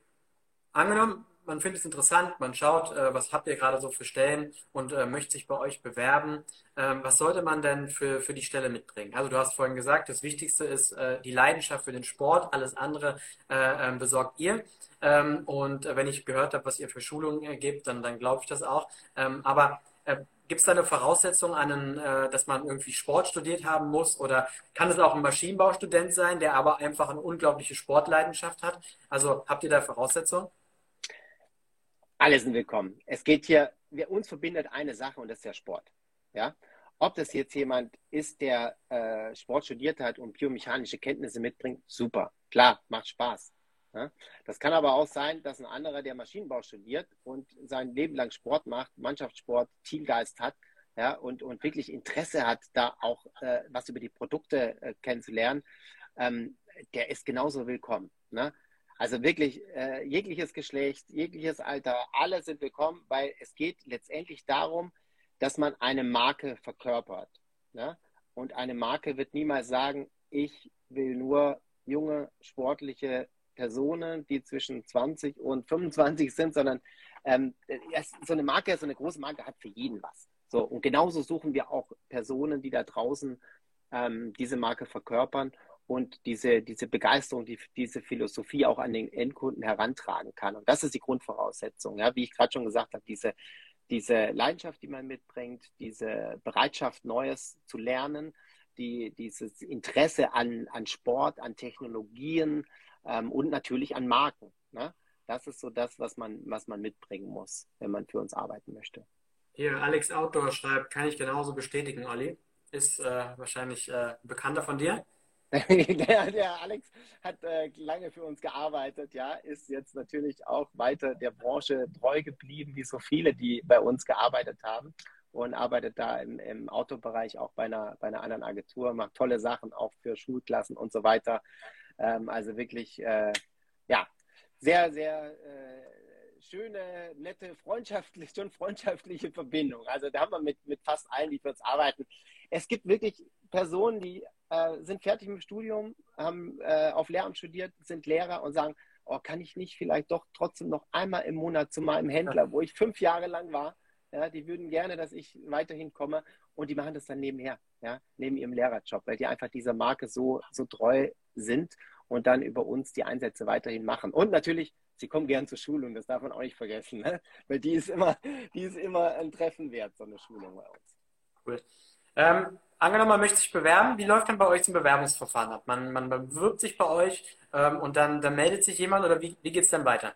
angenommen, man findet es interessant, man schaut, äh, was habt ihr gerade so für Stellen und äh, möchte sich bei euch bewerben. Ähm, was sollte man denn für, für die Stelle mitbringen? Also du hast vorhin gesagt, das Wichtigste ist äh, die Leidenschaft für den Sport, alles andere äh, ähm, besorgt ihr. Ähm, und äh, wenn ich gehört habe, was ihr für Schulungen gebt, dann, dann glaube ich das auch. Ähm, aber äh, Gibt es da eine Voraussetzung, einen, äh, dass man irgendwie Sport studiert haben muss? Oder kann es auch ein Maschinenbaustudent sein, der aber einfach eine unglaubliche Sportleidenschaft hat? Also habt ihr da Voraussetzungen? Alle sind willkommen. Es geht hier, wir, uns verbindet eine Sache und das ist der Sport. Ja? Ob das jetzt jemand ist, der äh, Sport studiert hat und biomechanische Kenntnisse mitbringt, super. Klar, macht Spaß. Das kann aber auch sein, dass ein anderer, der Maschinenbau studiert und sein Leben lang Sport macht, Mannschaftssport, Teamgeist hat ja, und, und wirklich Interesse hat, da auch äh, was über die Produkte äh, kennenzulernen, ähm, der ist genauso willkommen. Ne? Also wirklich äh, jegliches Geschlecht, jegliches Alter, alle sind willkommen, weil es geht letztendlich darum, dass man eine Marke verkörpert. Ne? Und eine Marke wird niemals sagen, ich will nur junge, sportliche Personen, die zwischen 20 und 25 sind, sondern ähm, so eine Marke, so eine große Marke hat für jeden was. So, und genauso suchen wir auch Personen, die da draußen ähm, diese Marke verkörpern und diese, diese Begeisterung, die, diese Philosophie auch an den Endkunden herantragen kann. Und das ist die Grundvoraussetzung. Ja? Wie ich gerade schon gesagt habe, diese, diese Leidenschaft, die man mitbringt, diese Bereitschaft, Neues zu lernen, die, dieses Interesse an, an Sport, an Technologien, ähm, und natürlich an Marken. Ne? Das ist so das, was man, was man mitbringen muss, wenn man für uns arbeiten möchte. Hier, Alex Outdoor schreibt, kann ich genauso bestätigen, Olli. Ist äh, wahrscheinlich äh, bekannter von dir. der, der, Alex hat äh, lange für uns gearbeitet, ja, ist jetzt natürlich auch weiter der Branche treu geblieben, wie so viele, die bei uns gearbeitet haben und arbeitet da im, im Autobereich auch bei einer, bei einer anderen Agentur, macht tolle Sachen auch für Schulklassen und so weiter. Ähm, also wirklich, äh, ja, sehr, sehr äh, schöne, nette, freundschaftliche, schon freundschaftliche Verbindung. Also da haben wir mit, mit fast allen, die für uns arbeiten. Es gibt wirklich Personen, die äh, sind fertig mit dem Studium, haben äh, auf Lehramt studiert, sind Lehrer und sagen, oh, kann ich nicht vielleicht doch trotzdem noch einmal im Monat zu meinem Händler, wo ich fünf Jahre lang war, ja, die würden gerne, dass ich weiterhin komme und die machen das dann nebenher, ja, neben ihrem Lehrerjob, weil die einfach dieser Marke so, so treu sind und dann über uns die Einsätze weiterhin machen. Und natürlich, sie kommen gern zur Schulung, das darf man auch nicht vergessen, ne? weil die ist immer, die ist immer ein Treffen wert, so eine Schulung bei uns. Cool. Ähm, angenommen, man möchte sich bewerben, wie läuft dann bei euch zum Bewerbungsverfahren ab? Man, man bewirbt sich bei euch ähm, und dann, dann meldet sich jemand oder wie, wie geht es dann weiter?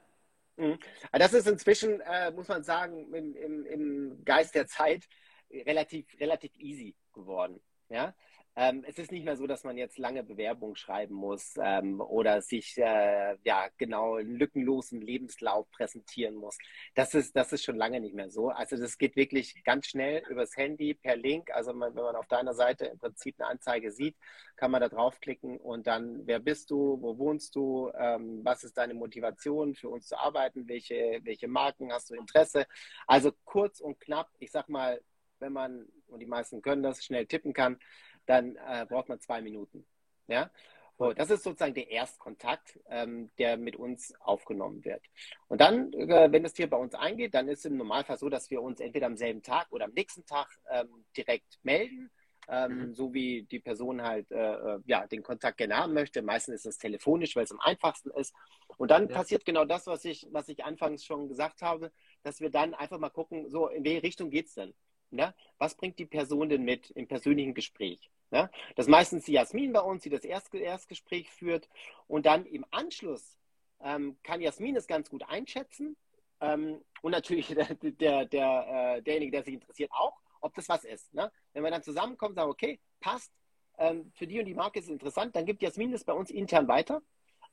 Mhm. Das ist inzwischen, äh, muss man sagen, im, im, im, Geist der Zeit relativ, relativ easy geworden. Ja? Ähm, es ist nicht mehr so, dass man jetzt lange Bewerbungen schreiben muss ähm, oder sich äh, ja genau einen lückenlosen Lebenslauf präsentieren muss. Das ist, das ist schon lange nicht mehr so. Also das geht wirklich ganz schnell übers Handy per Link. Also man, wenn man auf deiner Seite im Prinzip eine Anzeige sieht, kann man da draufklicken und dann, wer bist du, wo wohnst du, ähm, was ist deine Motivation für uns zu arbeiten, welche, welche Marken hast du Interesse. Also kurz und knapp, ich sag mal, wenn man, und die meisten können das, schnell tippen kann, dann äh, braucht man zwei Minuten. Ja? So, das ist sozusagen der Erstkontakt, ähm, der mit uns aufgenommen wird. Und dann, äh, wenn das Tier bei uns eingeht, dann ist es im Normalfall so, dass wir uns entweder am selben Tag oder am nächsten Tag ähm, direkt melden. Ähm, mhm. so wie die Person halt äh, äh, ja, den Kontakt gerne haben möchte. Meistens ist es telefonisch, weil es am einfachsten ist. Und dann ja. passiert genau das, was ich, was ich anfangs schon gesagt habe, dass wir dann einfach mal gucken, so in welche Richtung geht es denn? Ja? Was bringt die Person denn mit im persönlichen Gespräch? Ja? Das ist meistens die Jasmin bei uns, die das Erst Erstgespräch führt. Und dann im Anschluss ähm, kann Jasmin es ganz gut einschätzen. Ähm, und natürlich der, der, der, äh, derjenige, der sich interessiert, auch, ob das was ist. Ne? Wenn wir dann zusammenkommen und sagen, okay, passt, ähm, für die und die Marke ist es interessant, dann gibt Jasmin es bei uns intern weiter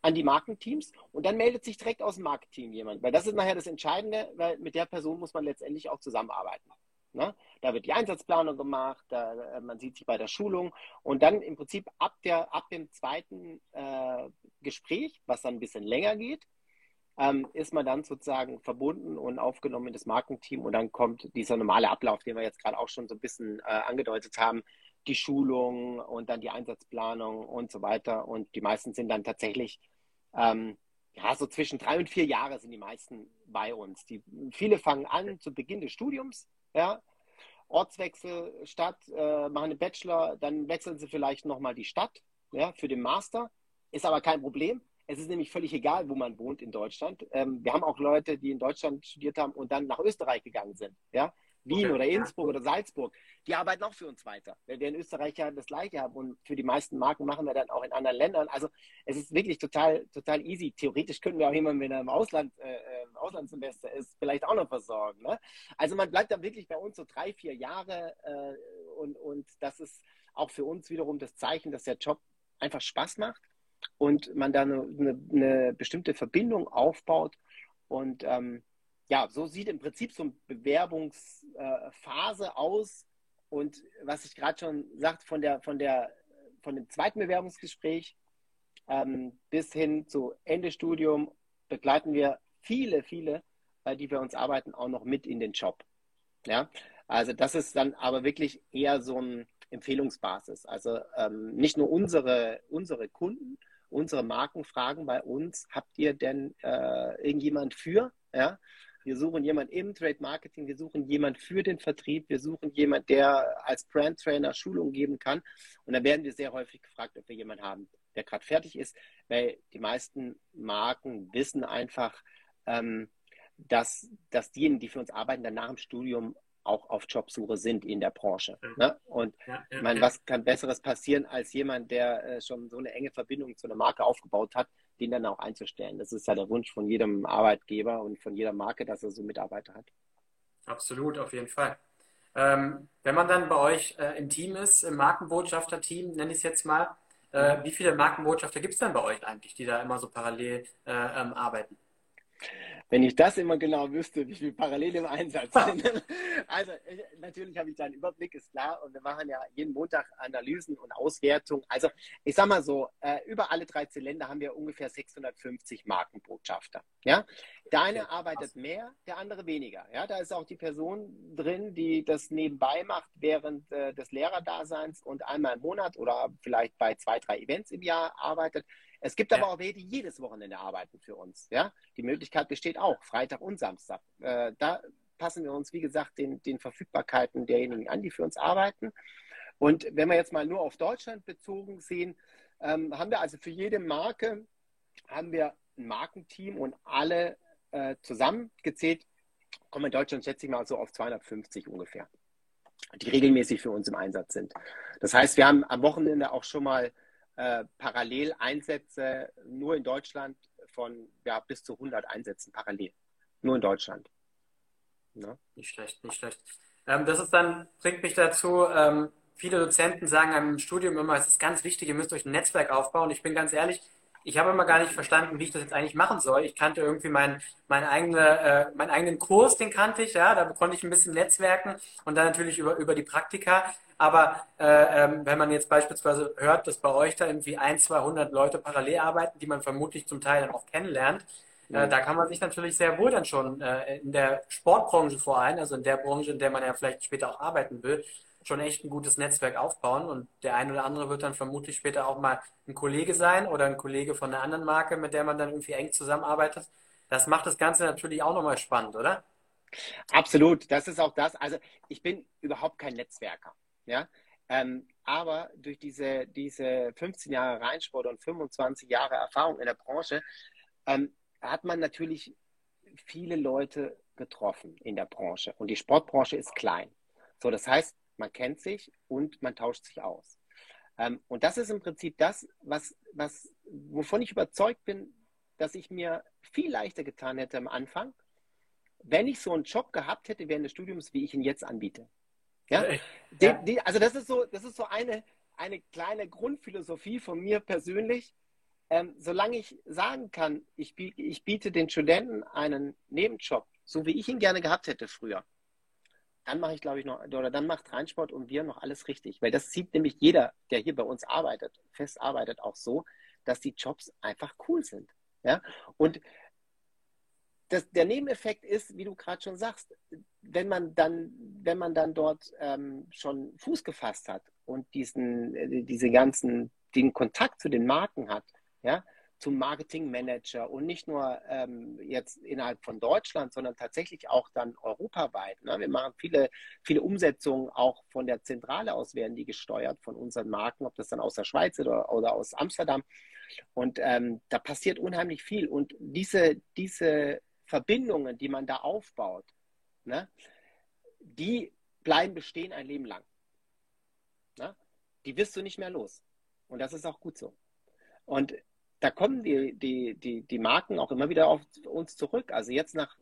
an die Markenteams und dann meldet sich direkt aus dem Marketing jemand, weil das ist nachher das Entscheidende, weil mit der Person muss man letztendlich auch zusammenarbeiten. Ne? Da wird die Einsatzplanung gemacht, da, äh, man sieht sich bei der Schulung. Und dann im Prinzip ab, der, ab dem zweiten äh, Gespräch, was dann ein bisschen länger geht, ähm, ist man dann sozusagen verbunden und aufgenommen in das Markenteam. Und dann kommt dieser normale Ablauf, den wir jetzt gerade auch schon so ein bisschen äh, angedeutet haben, die Schulung und dann die Einsatzplanung und so weiter. Und die meisten sind dann tatsächlich ähm, ja, so zwischen drei und vier Jahre sind die meisten bei uns. Die, viele fangen an zu Beginn des Studiums, ja, Ortswechsel, Stadt, äh, machen einen Bachelor, dann wechseln sie vielleicht nochmal die Stadt ja, für den Master. Ist aber kein Problem. Es ist nämlich völlig egal, wo man wohnt in Deutschland. Ähm, wir haben auch Leute, die in Deutschland studiert haben und dann nach Österreich gegangen sind. Ja? Wien oder Innsbruck oder Salzburg, die arbeiten auch für uns weiter, weil wir in Österreich ja das Gleiche haben und für die meisten Marken machen wir dann auch in anderen Ländern. Also es ist wirklich total, total easy. Theoretisch können wir auch jemanden, wenn er im Ausland, äh, äh, im Auslandssemester ist, vielleicht auch noch versorgen. Ne? Also man bleibt dann wirklich bei uns so drei, vier Jahre äh, und, und das ist auch für uns wiederum das Zeichen, dass der Job einfach Spaß macht und man da eine, eine, eine bestimmte Verbindung aufbaut und ähm, ja, so sieht im Prinzip so eine Bewerbungsphase äh, aus. Und was ich gerade schon sagte, von, der, von, der, von dem zweiten Bewerbungsgespräch ähm, bis hin zu Ende Studium begleiten wir viele, viele, äh, die bei uns arbeiten, auch noch mit in den Job. Ja, also das ist dann aber wirklich eher so ein Empfehlungsbasis. Also ähm, nicht nur unsere, unsere Kunden, unsere Marken fragen bei uns, habt ihr denn äh, irgendjemand für? Ja, wir suchen jemanden im Trade Marketing, wir suchen jemanden für den Vertrieb, wir suchen jemanden, der als Brand Trainer Schulung geben kann. Und dann werden wir sehr häufig gefragt, ob wir jemanden haben, der gerade fertig ist, weil die meisten Marken wissen einfach, ähm, dass, dass diejenigen, die für uns arbeiten, dann nach dem Studium auch auf Jobsuche sind in der Branche. Ne? Und ja, ja, meine, was kann Besseres passieren als jemand, der äh, schon so eine enge Verbindung zu einer Marke aufgebaut hat, den dann auch einzustellen. Das ist ja der Wunsch von jedem Arbeitgeber und von jeder Marke, dass er so Mitarbeiter hat. Absolut, auf jeden Fall. Ähm, wenn man dann bei euch äh, im Team ist, im Markenbotschafter-Team, nenne ich es jetzt mal, äh, wie viele Markenbotschafter gibt es denn bei euch eigentlich, die da immer so parallel äh, ähm, arbeiten? Wenn ich das immer genau wüsste, wie viele parallel im Einsatz sind. also natürlich habe ich da einen Überblick, ist klar. Und wir machen ja jeden Montag Analysen und Auswertungen. Also ich sage mal so, äh, über alle 13 Länder haben wir ungefähr 650 Markenbotschafter. Ja? Der eine arbeitet mehr, der andere weniger. Ja? Da ist auch die Person drin, die das nebenbei macht während äh, des Lehrerdaseins und einmal im Monat oder vielleicht bei zwei, drei Events im Jahr arbeitet. Es gibt aber ja. auch welche, die jedes Wochenende arbeiten für uns. Ja? Die Möglichkeit besteht auch, Freitag und Samstag. Äh, da passen wir uns, wie gesagt, den, den Verfügbarkeiten derjenigen an, die für uns arbeiten. Und wenn wir jetzt mal nur auf Deutschland bezogen sehen, ähm, haben wir also für jede Marke haben wir ein Markenteam und alle äh, zusammengezählt kommen in Deutschland, schätze ich mal, so auf 250 ungefähr, die regelmäßig für uns im Einsatz sind. Das heißt, wir haben am Wochenende auch schon mal äh, parallel Einsätze nur in Deutschland von ja, bis zu 100 Einsätzen parallel. Nur in Deutschland. Ja. Nicht schlecht, nicht schlecht. Ähm, das ist dann, bringt mich dazu, ähm, viele Dozenten sagen im Studium immer, es ist ganz wichtig, ihr müsst euch ein Netzwerk aufbauen. Ich bin ganz ehrlich, ich habe immer gar nicht verstanden, wie ich das jetzt eigentlich machen soll. Ich kannte irgendwie meinen mein eigene, äh, meinen eigenen Kurs, den kannte ich, ja, da konnte ich ein bisschen netzwerken und dann natürlich über, über die Praktika. Aber äh, ähm, wenn man jetzt beispielsweise hört, dass bei euch da irgendwie ein, 200 Leute parallel arbeiten, die man vermutlich zum Teil dann auch kennenlernt, äh, mhm. da kann man sich natürlich sehr wohl dann schon äh, in der Sportbranche vor allem, also in der Branche, in der man ja vielleicht später auch arbeiten will, schon echt ein gutes Netzwerk aufbauen und der ein oder andere wird dann vermutlich später auch mal ein Kollege sein oder ein Kollege von einer anderen Marke, mit der man dann irgendwie eng zusammenarbeitet. Das macht das Ganze natürlich auch nochmal spannend, oder? Absolut, das ist auch das. Also ich bin überhaupt kein Netzwerker. Ja? Ähm, aber durch diese, diese 15 Jahre Reinsport und 25 Jahre Erfahrung in der Branche ähm, hat man natürlich viele Leute getroffen in der Branche. Und die Sportbranche ist klein. So, das heißt, man kennt sich und man tauscht sich aus. Ähm, und das ist im Prinzip das, was, was, wovon ich überzeugt bin, dass ich mir viel leichter getan hätte am Anfang, wenn ich so einen Job gehabt hätte während des Studiums, wie ich ihn jetzt anbiete. Ja? Die, die, also das ist so, das ist so eine, eine kleine Grundphilosophie von mir persönlich. Ähm, solange ich sagen kann, ich, ich biete den Studenten einen Nebenjob, so wie ich ihn gerne gehabt hätte früher, dann mache ich, glaube ich, noch, oder dann macht Reinsport und wir noch alles richtig. Weil das sieht nämlich jeder, der hier bei uns arbeitet, fest arbeitet, auch so, dass die Jobs einfach cool sind. Ja? Und das, der Nebeneffekt ist, wie du gerade schon sagst, wenn man dann, wenn man dann dort ähm, schon Fuß gefasst hat und diesen, äh, diese ganzen, den Kontakt zu den Marken hat, ja, zum Marketingmanager und nicht nur ähm, jetzt innerhalb von Deutschland, sondern tatsächlich auch dann europaweit. Ne? Wir machen viele, viele Umsetzungen auch von der Zentrale aus werden die gesteuert von unseren Marken, ob das dann aus der Schweiz oder, oder aus Amsterdam. Und ähm, da passiert unheimlich viel. Und diese, diese Verbindungen, die man da aufbaut, ne, die bleiben bestehen ein Leben lang. Ne? Die wirst du nicht mehr los. Und das ist auch gut so. Und da kommen die, die, die, die Marken auch immer wieder auf uns zurück. Also jetzt nach,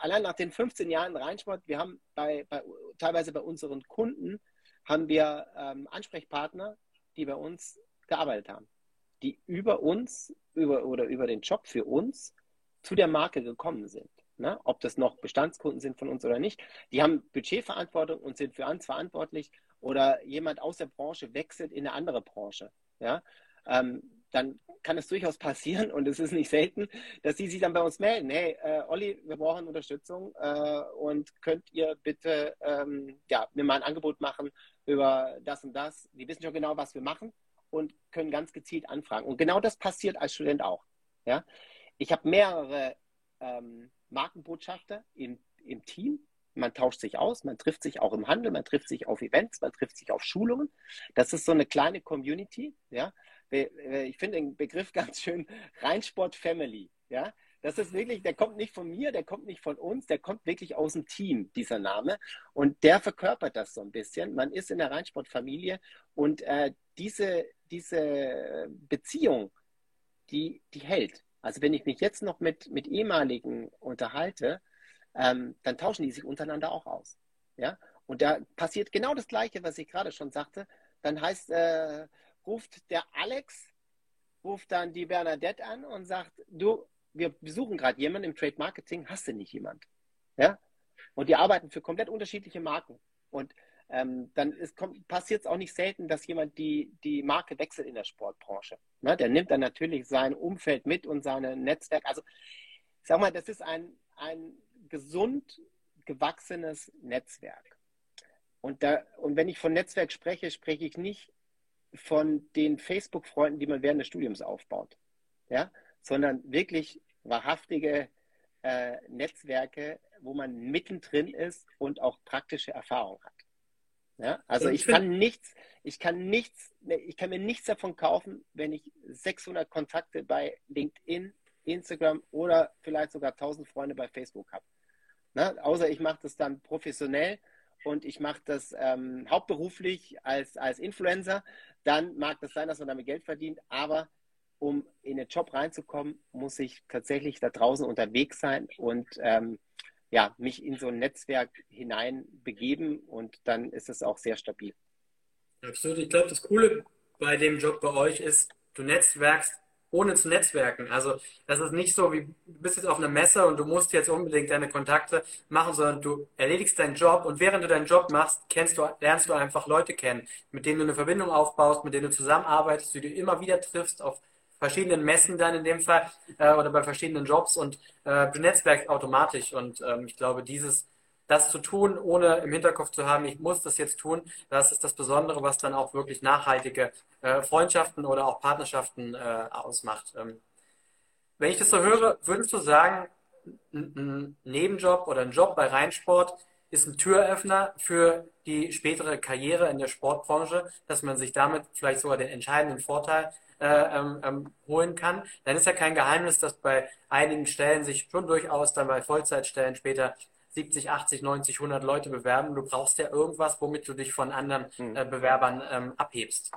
allein nach den 15 Jahren Reinsport, wir haben bei, bei teilweise bei unseren Kunden, haben wir ähm, Ansprechpartner, die bei uns gearbeitet haben, die über uns über, oder über den Job für uns zu der Marke gekommen sind. Ne? Ob das noch Bestandskunden sind von uns oder nicht. Die haben Budgetverantwortung und sind für uns verantwortlich oder jemand aus der Branche wechselt in eine andere Branche. Ja? Ähm, dann kann es durchaus passieren und es ist nicht selten, dass sie sich dann bei uns melden. Hey, äh, Olli, wir brauchen Unterstützung äh, und könnt ihr bitte ähm, ja, mir mal ein Angebot machen über das und das. Die wissen schon genau, was wir machen und können ganz gezielt anfragen. Und genau das passiert als Student auch. Ja? Ich habe mehrere ähm, Markenbotschafter im, im Team. Man tauscht sich aus, man trifft sich auch im Handel, man trifft sich auf Events, man trifft sich auf Schulungen. Das ist so eine kleine Community. Ja? Ich finde den Begriff ganz schön Reinsport Family. Ja, das ist wirklich, der kommt nicht von mir, der kommt nicht von uns, der kommt wirklich aus dem Team, dieser Name. Und der verkörpert das so ein bisschen. Man ist in der Reinsportfamilie und äh, diese, diese Beziehung, die, die hält. Also wenn ich mich jetzt noch mit, mit ehemaligen unterhalte, ähm, dann tauschen die sich untereinander auch aus. Ja? Und da passiert genau das Gleiche, was ich gerade schon sagte. Dann heißt, äh, ruft der Alex, ruft dann die Bernadette an und sagt, du, wir besuchen gerade jemanden im Trade Marketing, hast du nicht jemand? Ja? Und die arbeiten für komplett unterschiedliche Marken. Und ähm, dann passiert es auch nicht selten, dass jemand die, die Marke wechselt in der Sportbranche. Ne? Der nimmt dann natürlich sein Umfeld mit und sein Netzwerk. Also, ich sag mal, das ist ein, ein gesund gewachsenes Netzwerk. Und, da, und wenn ich von Netzwerk spreche, spreche ich nicht von den Facebook-Freunden, die man während des Studiums aufbaut, ja, sondern wirklich wahrhaftige äh, Netzwerke, wo man mittendrin ist und auch praktische Erfahrung hat. Ja, also ich kann nichts, ich kann nichts, ich kann mir nichts davon kaufen, wenn ich 600 Kontakte bei LinkedIn, Instagram oder vielleicht sogar 1000 Freunde bei Facebook habe. Ne? Außer ich mache das dann professionell und ich mache das ähm, hauptberuflich als, als Influencer, dann mag das sein, dass man damit Geld verdient, aber um in den Job reinzukommen, muss ich tatsächlich da draußen unterwegs sein und ähm, ja, mich in so ein Netzwerk hinein begeben und dann ist es auch sehr stabil. Absolut. Ich glaube, das Coole bei dem Job bei euch ist, du netzwerkst ohne zu netzwerken. Also das ist nicht so, wie du bist jetzt auf einer Messe und du musst jetzt unbedingt deine Kontakte machen, sondern du erledigst deinen Job und während du deinen Job machst, kennst du, lernst du einfach Leute kennen, mit denen du eine Verbindung aufbaust, mit denen du zusammenarbeitest, die du immer wieder triffst auf verschiedenen Messen dann in dem Fall äh, oder bei verschiedenen Jobs und äh, du netzwerkst automatisch und ähm, ich glaube, dieses das zu tun, ohne im Hinterkopf zu haben, ich muss das jetzt tun, das ist das Besondere, was dann auch wirklich nachhaltige äh, Freundschaften oder auch Partnerschaften äh, ausmacht. Ähm, wenn ich das so höre, würdest du sagen, ein Nebenjob oder ein Job bei Rheinsport ist ein Türöffner für die spätere Karriere in der Sportbranche, dass man sich damit vielleicht sogar den entscheidenden Vorteil äh, ähm, ähm, holen kann. Dann ist ja kein Geheimnis, dass bei einigen Stellen sich schon durchaus dann bei Vollzeitstellen später 70, 80, 90, 100 Leute bewerben. Du brauchst ja irgendwas, womit du dich von anderen hm. äh, Bewerbern ähm, abhebst.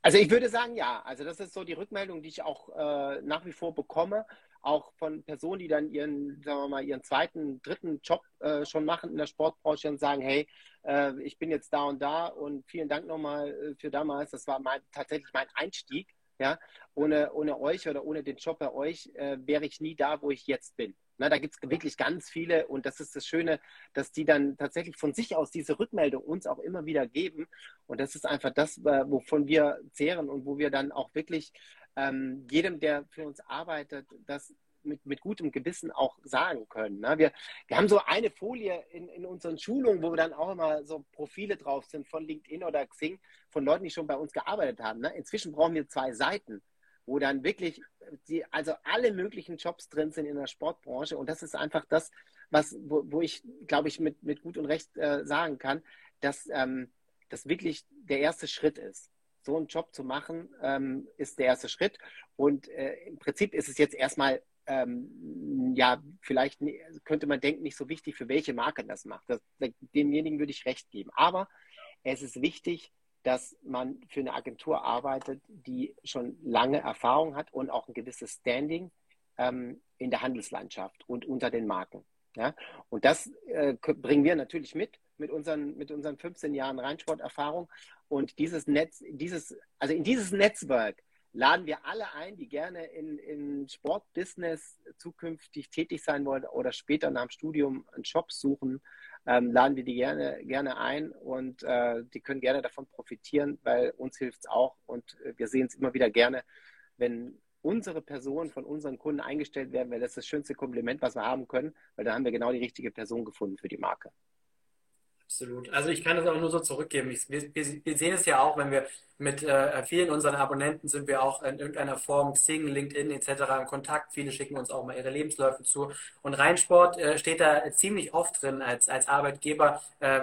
Also ich würde sagen, ja. Also das ist so die Rückmeldung, die ich auch äh, nach wie vor bekomme auch von Personen, die dann ihren, sagen wir mal, ihren zweiten, dritten Job äh, schon machen in der Sportbranche und sagen, hey, äh, ich bin jetzt da und da und vielen Dank nochmal äh, für damals. Das war mein, tatsächlich mein Einstieg. Ja, ohne, ohne euch oder ohne den Job bei euch äh, wäre ich nie da, wo ich jetzt bin. Na, da gibt es wirklich ganz viele und das ist das Schöne, dass die dann tatsächlich von sich aus diese Rückmeldung uns auch immer wieder geben. Und das ist einfach das, wovon wir zehren und wo wir dann auch wirklich ähm, jedem, der für uns arbeitet, das mit, mit gutem Gewissen auch sagen können. Ne? Wir, wir haben so eine Folie in, in unseren Schulungen, wo dann auch immer so Profile drauf sind von LinkedIn oder Xing, von Leuten, die schon bei uns gearbeitet haben. Ne? Inzwischen brauchen wir zwei Seiten, wo dann wirklich die, also alle möglichen Jobs drin sind in der Sportbranche. Und das ist einfach das, was, wo, wo ich, glaube ich, mit, mit Gut und Recht äh, sagen kann, dass ähm, das wirklich der erste Schritt ist so einen Job zu machen, ähm, ist der erste Schritt. Und äh, im Prinzip ist es jetzt erstmal, ähm, ja, vielleicht könnte man denken, nicht so wichtig, für welche Marke das macht. Das, demjenigen würde ich recht geben. Aber es ist wichtig, dass man für eine Agentur arbeitet, die schon lange Erfahrung hat und auch ein gewisses Standing ähm, in der Handelslandschaft und unter den Marken. Ja? Und das äh, bringen wir natürlich mit, mit unseren, mit unseren 15 Jahren Reinsporterfahrung. Und dieses Netz, dieses, also in dieses Netzwerk laden wir alle ein, die gerne in, in Sportbusiness zukünftig tätig sein wollen oder später nach dem Studium einen Job suchen, ähm, laden wir die gerne, gerne ein und äh, die können gerne davon profitieren, weil uns hilft es auch und äh, wir sehen es immer wieder gerne, wenn unsere Person von unseren Kunden eingestellt werden, weil das ist das schönste Kompliment, was wir haben können, weil da haben wir genau die richtige Person gefunden für die Marke. Absolut. Also ich kann das auch nur so zurückgeben. Ich, wir, wir, sehen es ja auch, wenn wir mit äh, vielen unserer Abonnenten sind wir auch in irgendeiner Form, Xing, LinkedIn etc. in Kontakt. Viele schicken uns auch mal ihre Lebensläufe zu. Und Rheinsport äh, steht da ziemlich oft drin als, als Arbeitgeber äh,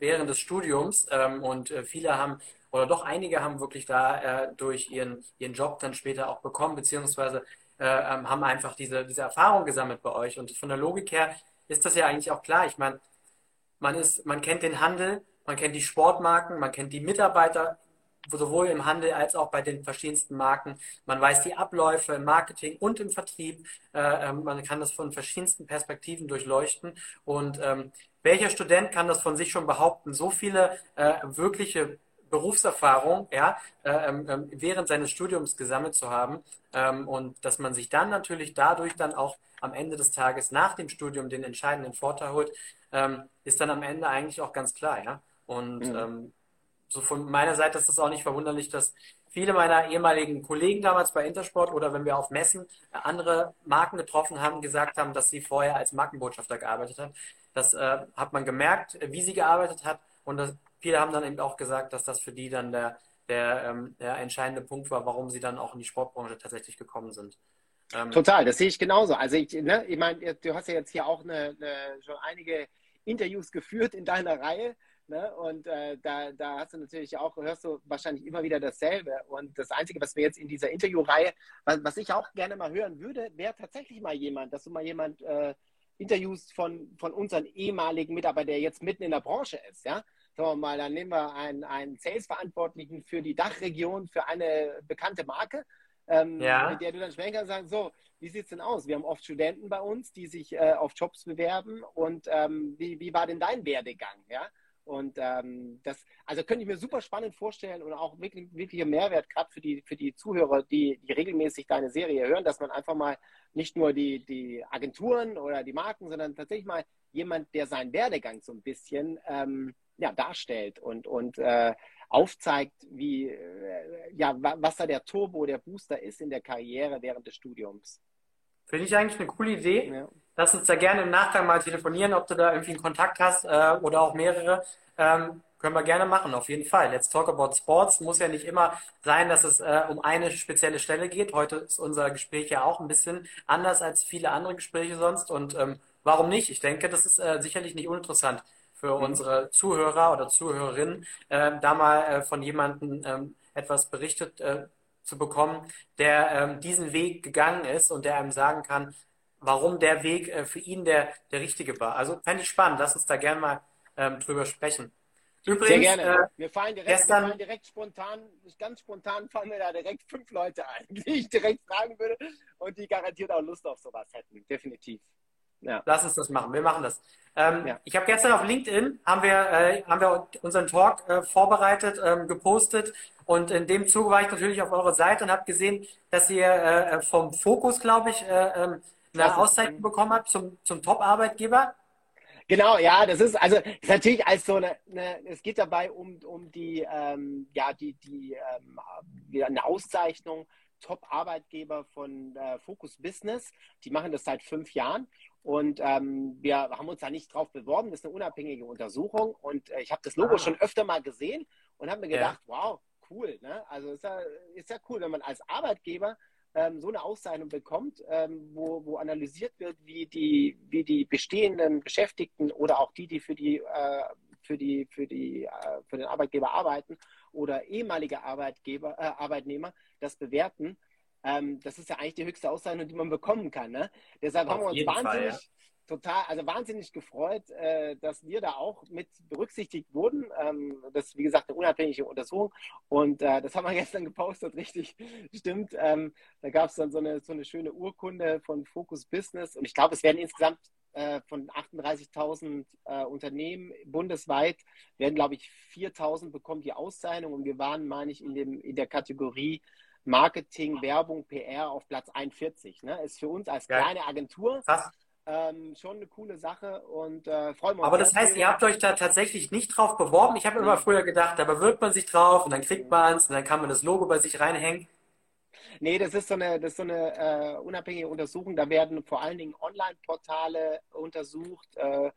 während des Studiums. Ähm, und äh, viele haben oder doch einige haben wirklich da äh, durch ihren, ihren Job dann später auch bekommen, beziehungsweise äh, ähm, haben einfach diese, diese Erfahrung gesammelt bei euch. Und von der Logik her ist das ja eigentlich auch klar. Ich meine, man, ist, man kennt den Handel, man kennt die Sportmarken, man kennt die Mitarbeiter, sowohl im Handel als auch bei den verschiedensten Marken. Man weiß die Abläufe im Marketing und im Vertrieb. Äh, ähm, man kann das von verschiedensten Perspektiven durchleuchten. Und ähm, welcher Student kann das von sich schon behaupten? So viele äh, wirkliche Berufserfahrung ja, äh, ähm, ähm, während seines Studiums gesammelt zu haben ähm, und dass man sich dann natürlich dadurch dann auch am Ende des Tages nach dem Studium den entscheidenden Vorteil holt, ähm, ist dann am Ende eigentlich auch ganz klar. Ja? Und mhm. Ähm, so von meiner Seite ist es auch nicht verwunderlich, dass viele meiner ehemaligen Kollegen damals bei Intersport oder wenn wir auf Messen äh, andere Marken getroffen haben, gesagt haben, dass sie vorher als Markenbotschafter gearbeitet hat. Das äh, hat man gemerkt, wie sie gearbeitet hat und das, viele haben dann eben auch gesagt, dass das für die dann der, der, ähm, der entscheidende Punkt war, warum sie dann auch in die Sportbranche tatsächlich gekommen sind. Ähm, Total, das sehe ich genauso. Also ich, ne, ich meine, du hast ja jetzt hier auch eine, eine, schon einige Interviews geführt in deiner Reihe. Ne? Und äh, da, da hast du natürlich auch, hörst du wahrscheinlich immer wieder dasselbe. Und das Einzige, was wir jetzt in dieser Interviewreihe, was, was ich auch gerne mal hören würde, wäre tatsächlich mal jemand, dass du mal jemand äh, Interviews von, von unseren ehemaligen Mitarbeitern, der jetzt mitten in der Branche ist, ja, sagen wir mal, dann nehmen wir einen, einen Sales-Verantwortlichen für die Dachregion, für eine bekannte Marke, ähm, ja. mit der du dann sprechen kannst und sagen, so, wie sieht es denn aus? Wir haben oft Studenten bei uns, die sich äh, auf Jobs bewerben und ähm, wie, wie war denn dein Werdegang? Ja? Und ähm, das, also könnte ich mir super spannend vorstellen und auch wirklich, wirklicher Mehrwert, gerade für die, für die Zuhörer, die, die regelmäßig deine Serie hören, dass man einfach mal nicht nur die, die Agenturen oder die Marken, sondern tatsächlich mal jemand, der seinen Werdegang so ein bisschen ähm, ja, darstellt und, und äh, aufzeigt, wie, äh, ja, was da der Turbo, der Booster ist in der Karriere während des Studiums. Finde ich eigentlich eine coole Idee. Ja. lass uns da gerne im Nachgang mal telefonieren, ob du da irgendwie einen Kontakt hast äh, oder auch mehrere. Ähm, können wir gerne machen, auf jeden Fall. Let's talk about sports. Muss ja nicht immer sein, dass es äh, um eine spezielle Stelle geht. Heute ist unser Gespräch ja auch ein bisschen anders als viele andere Gespräche sonst. Und ähm, warum nicht? Ich denke, das ist äh, sicherlich nicht uninteressant für unsere Zuhörer oder Zuhörerinnen, äh, da mal äh, von jemandem ähm, etwas berichtet äh, zu bekommen, der ähm, diesen Weg gegangen ist und der einem sagen kann, warum der Weg äh, für ihn der, der richtige war. Also fände ich spannend. Lass uns da gerne mal ähm, drüber sprechen. Übrigens, Sehr gerne. Äh, wir, fallen direkt, gestern, wir fallen direkt spontan, ganz spontan fallen mir da direkt fünf Leute ein, die ich direkt fragen würde und die garantiert auch Lust auf sowas hätten. Definitiv. Ja. Lass uns das machen. Wir machen das. Ähm, ja. Ich habe gestern auf LinkedIn haben wir, äh, haben wir unseren Talk äh, vorbereitet, ähm, gepostet und in dem Zuge war ich natürlich auf eurer Seite und habe gesehen, dass ihr äh, vom Fokus, glaube ich, äh, ähm, eine Auszeichnung bekommen habt zum, zum Top-Arbeitgeber. Genau, ja, das ist also ist natürlich als so eine, eine, es geht dabei um, um die, ähm, ja, die, die ähm, eine Auszeichnung Top-Arbeitgeber von äh, Focus Business. Die machen das seit fünf Jahren und ähm, wir haben uns da nicht drauf beworben. Das ist eine unabhängige Untersuchung und äh, ich habe das Logo ah. schon öfter mal gesehen und habe mir gedacht, ja. wow, cool. Ne? Also ist ja, ist ja cool, wenn man als Arbeitgeber ähm, so eine Auszeichnung bekommt, ähm, wo, wo analysiert wird, wie die, wie die bestehenden Beschäftigten oder auch die, die für die, äh, für die, für die, äh, für den Arbeitgeber arbeiten oder ehemalige Arbeitgeber, äh, Arbeitnehmer das bewerten. Ähm, das ist ja eigentlich die höchste Auszeichnung, die man bekommen kann. Ne? Deshalb Auf haben wir uns wahnsinnig, Fall, ja total, also wahnsinnig gefreut, äh, dass wir da auch mit berücksichtigt wurden. Ähm, das ist, wie gesagt, eine unabhängige Untersuchung. Und äh, das haben wir gestern gepostet, richtig, stimmt. Ähm, da gab es dann so eine, so eine schöne Urkunde von Focus Business. Und ich glaube, es werden insgesamt äh, von 38.000 äh, Unternehmen bundesweit, werden, glaube ich, 4.000 bekommen die Auszeichnung. Und wir waren, meine ich, in, dem, in der Kategorie Marketing, Werbung, PR auf Platz 41. Ne? Ist für uns als kleine Agentur. Ähm, schon eine coole Sache und äh, freuen wir uns. Aber das heißt, ihr habt euch da tatsächlich nicht drauf beworben. Ich habe immer früher gedacht, da bewirbt man sich drauf und dann kriegt man es und dann kann man das Logo bei sich reinhängen. Nee, das ist so eine, das ist so eine äh, unabhängige Untersuchung. Da werden vor allen Dingen Online-Portale untersucht. Äh,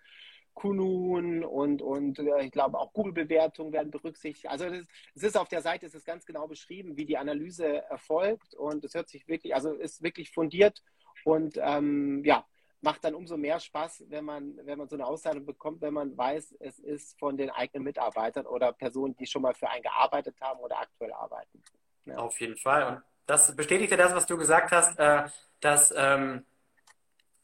Kunun und, und äh, ich glaube auch Google-Bewertungen werden berücksichtigt. Also es ist auf der Seite, es ist ganz genau beschrieben, wie die Analyse erfolgt und es hört sich wirklich, also ist wirklich fundiert und ähm, ja, macht dann umso mehr Spaß, wenn man, wenn man so eine Auszeichnung bekommt, wenn man weiß, es ist von den eigenen Mitarbeitern oder Personen, die schon mal für einen gearbeitet haben oder aktuell arbeiten. Ja. Auf jeden Fall. Und das bestätigt ja das, was du gesagt hast, äh, dass, ähm,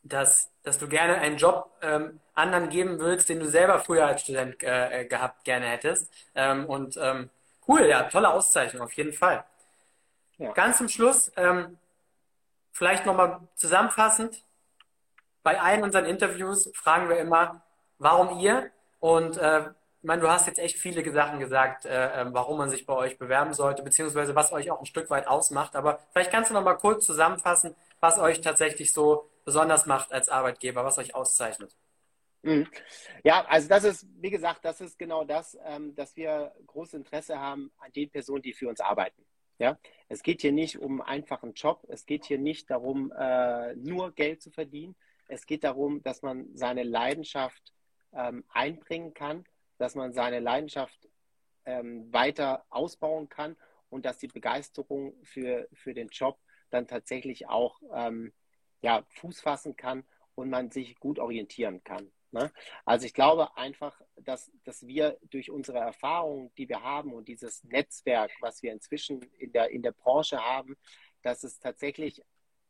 dass, dass du gerne einen Job ähm, anderen geben willst, den du selber früher als Student äh, gehabt gerne hättest. Ähm, und ähm, cool, ja, tolle Auszeichnung, auf jeden Fall. Ja. Ganz zum Schluss, ähm, vielleicht nochmal zusammenfassend, bei allen unseren Interviews fragen wir immer, warum ihr? Und äh, ich meine, du hast jetzt echt viele Sachen gesagt, äh, ähm, warum man sich bei euch bewerben sollte, beziehungsweise was euch auch ein Stück weit ausmacht. Aber vielleicht kannst du noch mal kurz zusammenfassen, was euch tatsächlich so besonders macht als Arbeitgeber, was euch auszeichnet. Mhm. Ja, also das ist, wie gesagt, das ist genau das, ähm, dass wir großes Interesse haben an den Personen, die für uns arbeiten. Ja, es geht hier nicht um einen einfachen Job. Es geht hier nicht darum, äh, nur Geld zu verdienen. Es geht darum, dass man seine Leidenschaft ähm, einbringen kann, dass man seine Leidenschaft ähm, weiter ausbauen kann und dass die Begeisterung für, für den Job dann tatsächlich auch ähm, ja, Fuß fassen kann und man sich gut orientieren kann. Ne? Also ich glaube einfach, dass, dass wir durch unsere Erfahrungen, die wir haben und dieses Netzwerk, was wir inzwischen in der, in der Branche haben, dass es tatsächlich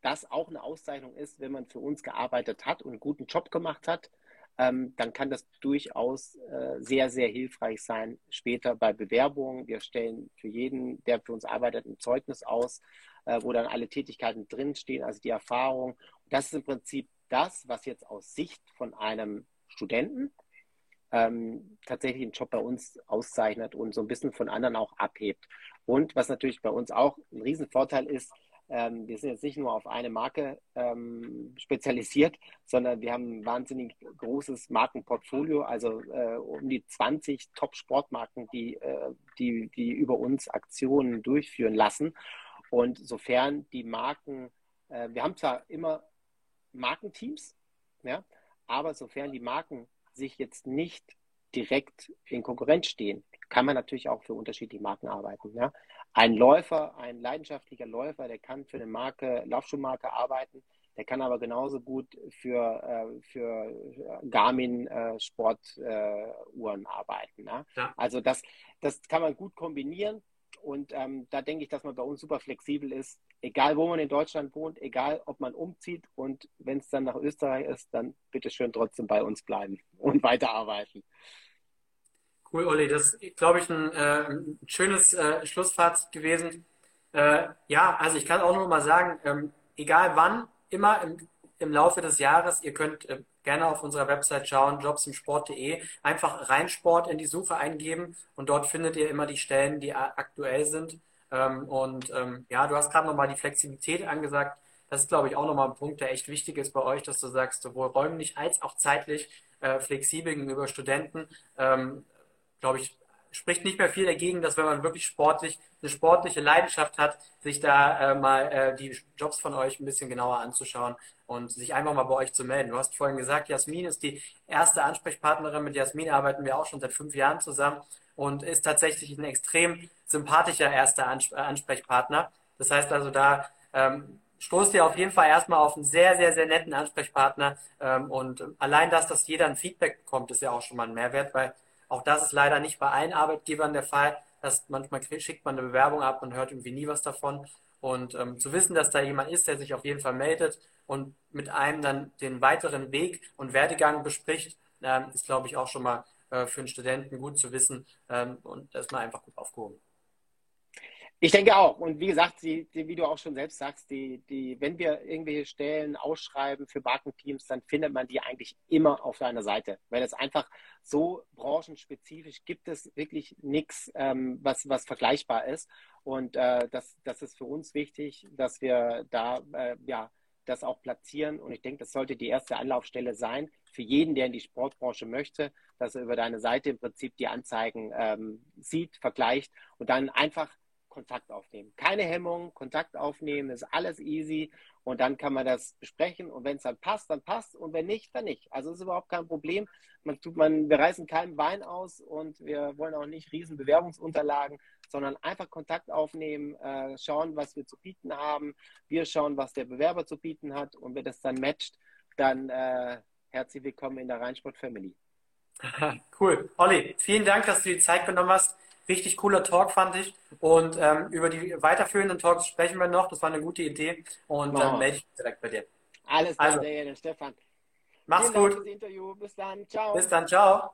das auch eine Auszeichnung ist, wenn man für uns gearbeitet hat und einen guten Job gemacht hat, ähm, dann kann das durchaus äh, sehr, sehr hilfreich sein später bei Bewerbungen. Wir stellen für jeden, der für uns arbeitet, ein Zeugnis aus, äh, wo dann alle Tätigkeiten drinstehen, also die Erfahrung. Das ist im Prinzip das, was jetzt aus Sicht von einem Studenten ähm, tatsächlich einen Job bei uns auszeichnet und so ein bisschen von anderen auch abhebt. Und was natürlich bei uns auch ein Riesenvorteil ist, ähm, wir sind jetzt nicht nur auf eine Marke ähm, spezialisiert, sondern wir haben ein wahnsinnig großes Markenportfolio, also äh, um die 20 Top-Sportmarken, die, äh, die, die über uns Aktionen durchführen lassen. Und sofern die Marken, äh, wir haben zwar immer Markenteams, Ja? Aber sofern die Marken sich jetzt nicht direkt in Konkurrenz stehen, kann man natürlich auch für unterschiedliche Marken arbeiten. Ja? Ein Läufer, ein leidenschaftlicher Läufer, der kann für eine Marke, Laufschuhmarke arbeiten, der kann aber genauso gut für, äh, für Garmin äh, Sportuhren äh, arbeiten. Ne? Ja. Also das, das kann man gut kombinieren. Und ähm, da denke ich, dass man bei uns super flexibel ist. Egal, wo man in Deutschland wohnt, egal, ob man umzieht und wenn es dann nach Österreich ist, dann bitte schön trotzdem bei uns bleiben und weiterarbeiten. Cool, Olli. Das ist, glaube ich, ein, äh, ein schönes äh, Schlussfazit gewesen. Äh, ja, also ich kann auch nur mal sagen, ähm, egal wann, immer im, im Laufe des Jahres. Ihr könnt äh, gerne auf unserer Website schauen, jobsimsport.de, einfach Reinsport in die Suche eingeben und dort findet ihr immer die Stellen, die aktuell sind. Ähm, und ähm, ja, du hast gerade nochmal die Flexibilität angesagt. Das ist, glaube ich, auch nochmal ein Punkt, der echt wichtig ist bei euch, dass du sagst, sowohl räumlich als auch zeitlich äh, flexibel gegenüber Studenten. Ähm, glaube ich, spricht nicht mehr viel dagegen, dass wenn man wirklich sportlich eine sportliche Leidenschaft hat, sich da äh, mal äh, die Jobs von euch ein bisschen genauer anzuschauen und sich einfach mal bei euch zu melden. Du hast vorhin gesagt, Jasmin ist die erste Ansprechpartnerin. Mit Jasmin arbeiten wir auch schon seit fünf Jahren zusammen und ist tatsächlich ein extrem sympathischer erster Ans Ansprechpartner. Das heißt also, da ähm, stoßt ihr auf jeden Fall erstmal auf einen sehr, sehr, sehr netten Ansprechpartner. Ähm, und allein das, dass jeder ein Feedback bekommt, ist ja auch schon mal ein Mehrwert, weil auch das ist leider nicht bei allen Arbeitgebern der Fall. Dass manchmal schickt man eine Bewerbung ab und hört irgendwie nie was davon. Und ähm, zu wissen, dass da jemand ist, der sich auf jeden Fall meldet und mit einem dann den weiteren Weg und Werdegang bespricht, ähm, ist, glaube ich, auch schon mal äh, für einen Studenten gut zu wissen ähm, und da ist man einfach gut aufgehoben. Ich denke auch. Und wie gesagt, die, die, wie du auch schon selbst sagst, die, die, wenn wir irgendwelche Stellen ausschreiben für Markenteams, dann findet man die eigentlich immer auf deiner Seite. Weil es einfach so branchenspezifisch gibt es wirklich nichts, ähm, was, was vergleichbar ist. Und äh, das, das ist für uns wichtig, dass wir da äh, ja, das auch platzieren. Und ich denke, das sollte die erste Anlaufstelle sein für jeden, der in die Sportbranche möchte, dass er über deine Seite im Prinzip die Anzeigen ähm, sieht, vergleicht und dann einfach Kontakt aufnehmen. Keine Hemmung, Kontakt aufnehmen, ist alles easy und dann kann man das besprechen und wenn es dann passt, dann passt und wenn nicht, dann nicht. Also ist überhaupt kein Problem. Man tut man, wir reißen keinen Wein aus und wir wollen auch nicht riesen Bewerbungsunterlagen, sondern einfach Kontakt aufnehmen, äh, schauen, was wir zu bieten haben. Wir schauen, was der Bewerber zu bieten hat und wenn das dann matcht, dann äh, herzlich willkommen in der Rheinsport Family. Cool. Olli, vielen Dank, dass du die Zeit genommen hast. Richtig cooler Talk fand ich. Und ähm, über die weiterführenden Talks sprechen wir noch. Das war eine gute Idee. Und dann melde ich mich direkt bei dir. Alles klar, also, Stefan. Mach's Vielen gut. Bis dann. Ciao. Bis dann. Ciao.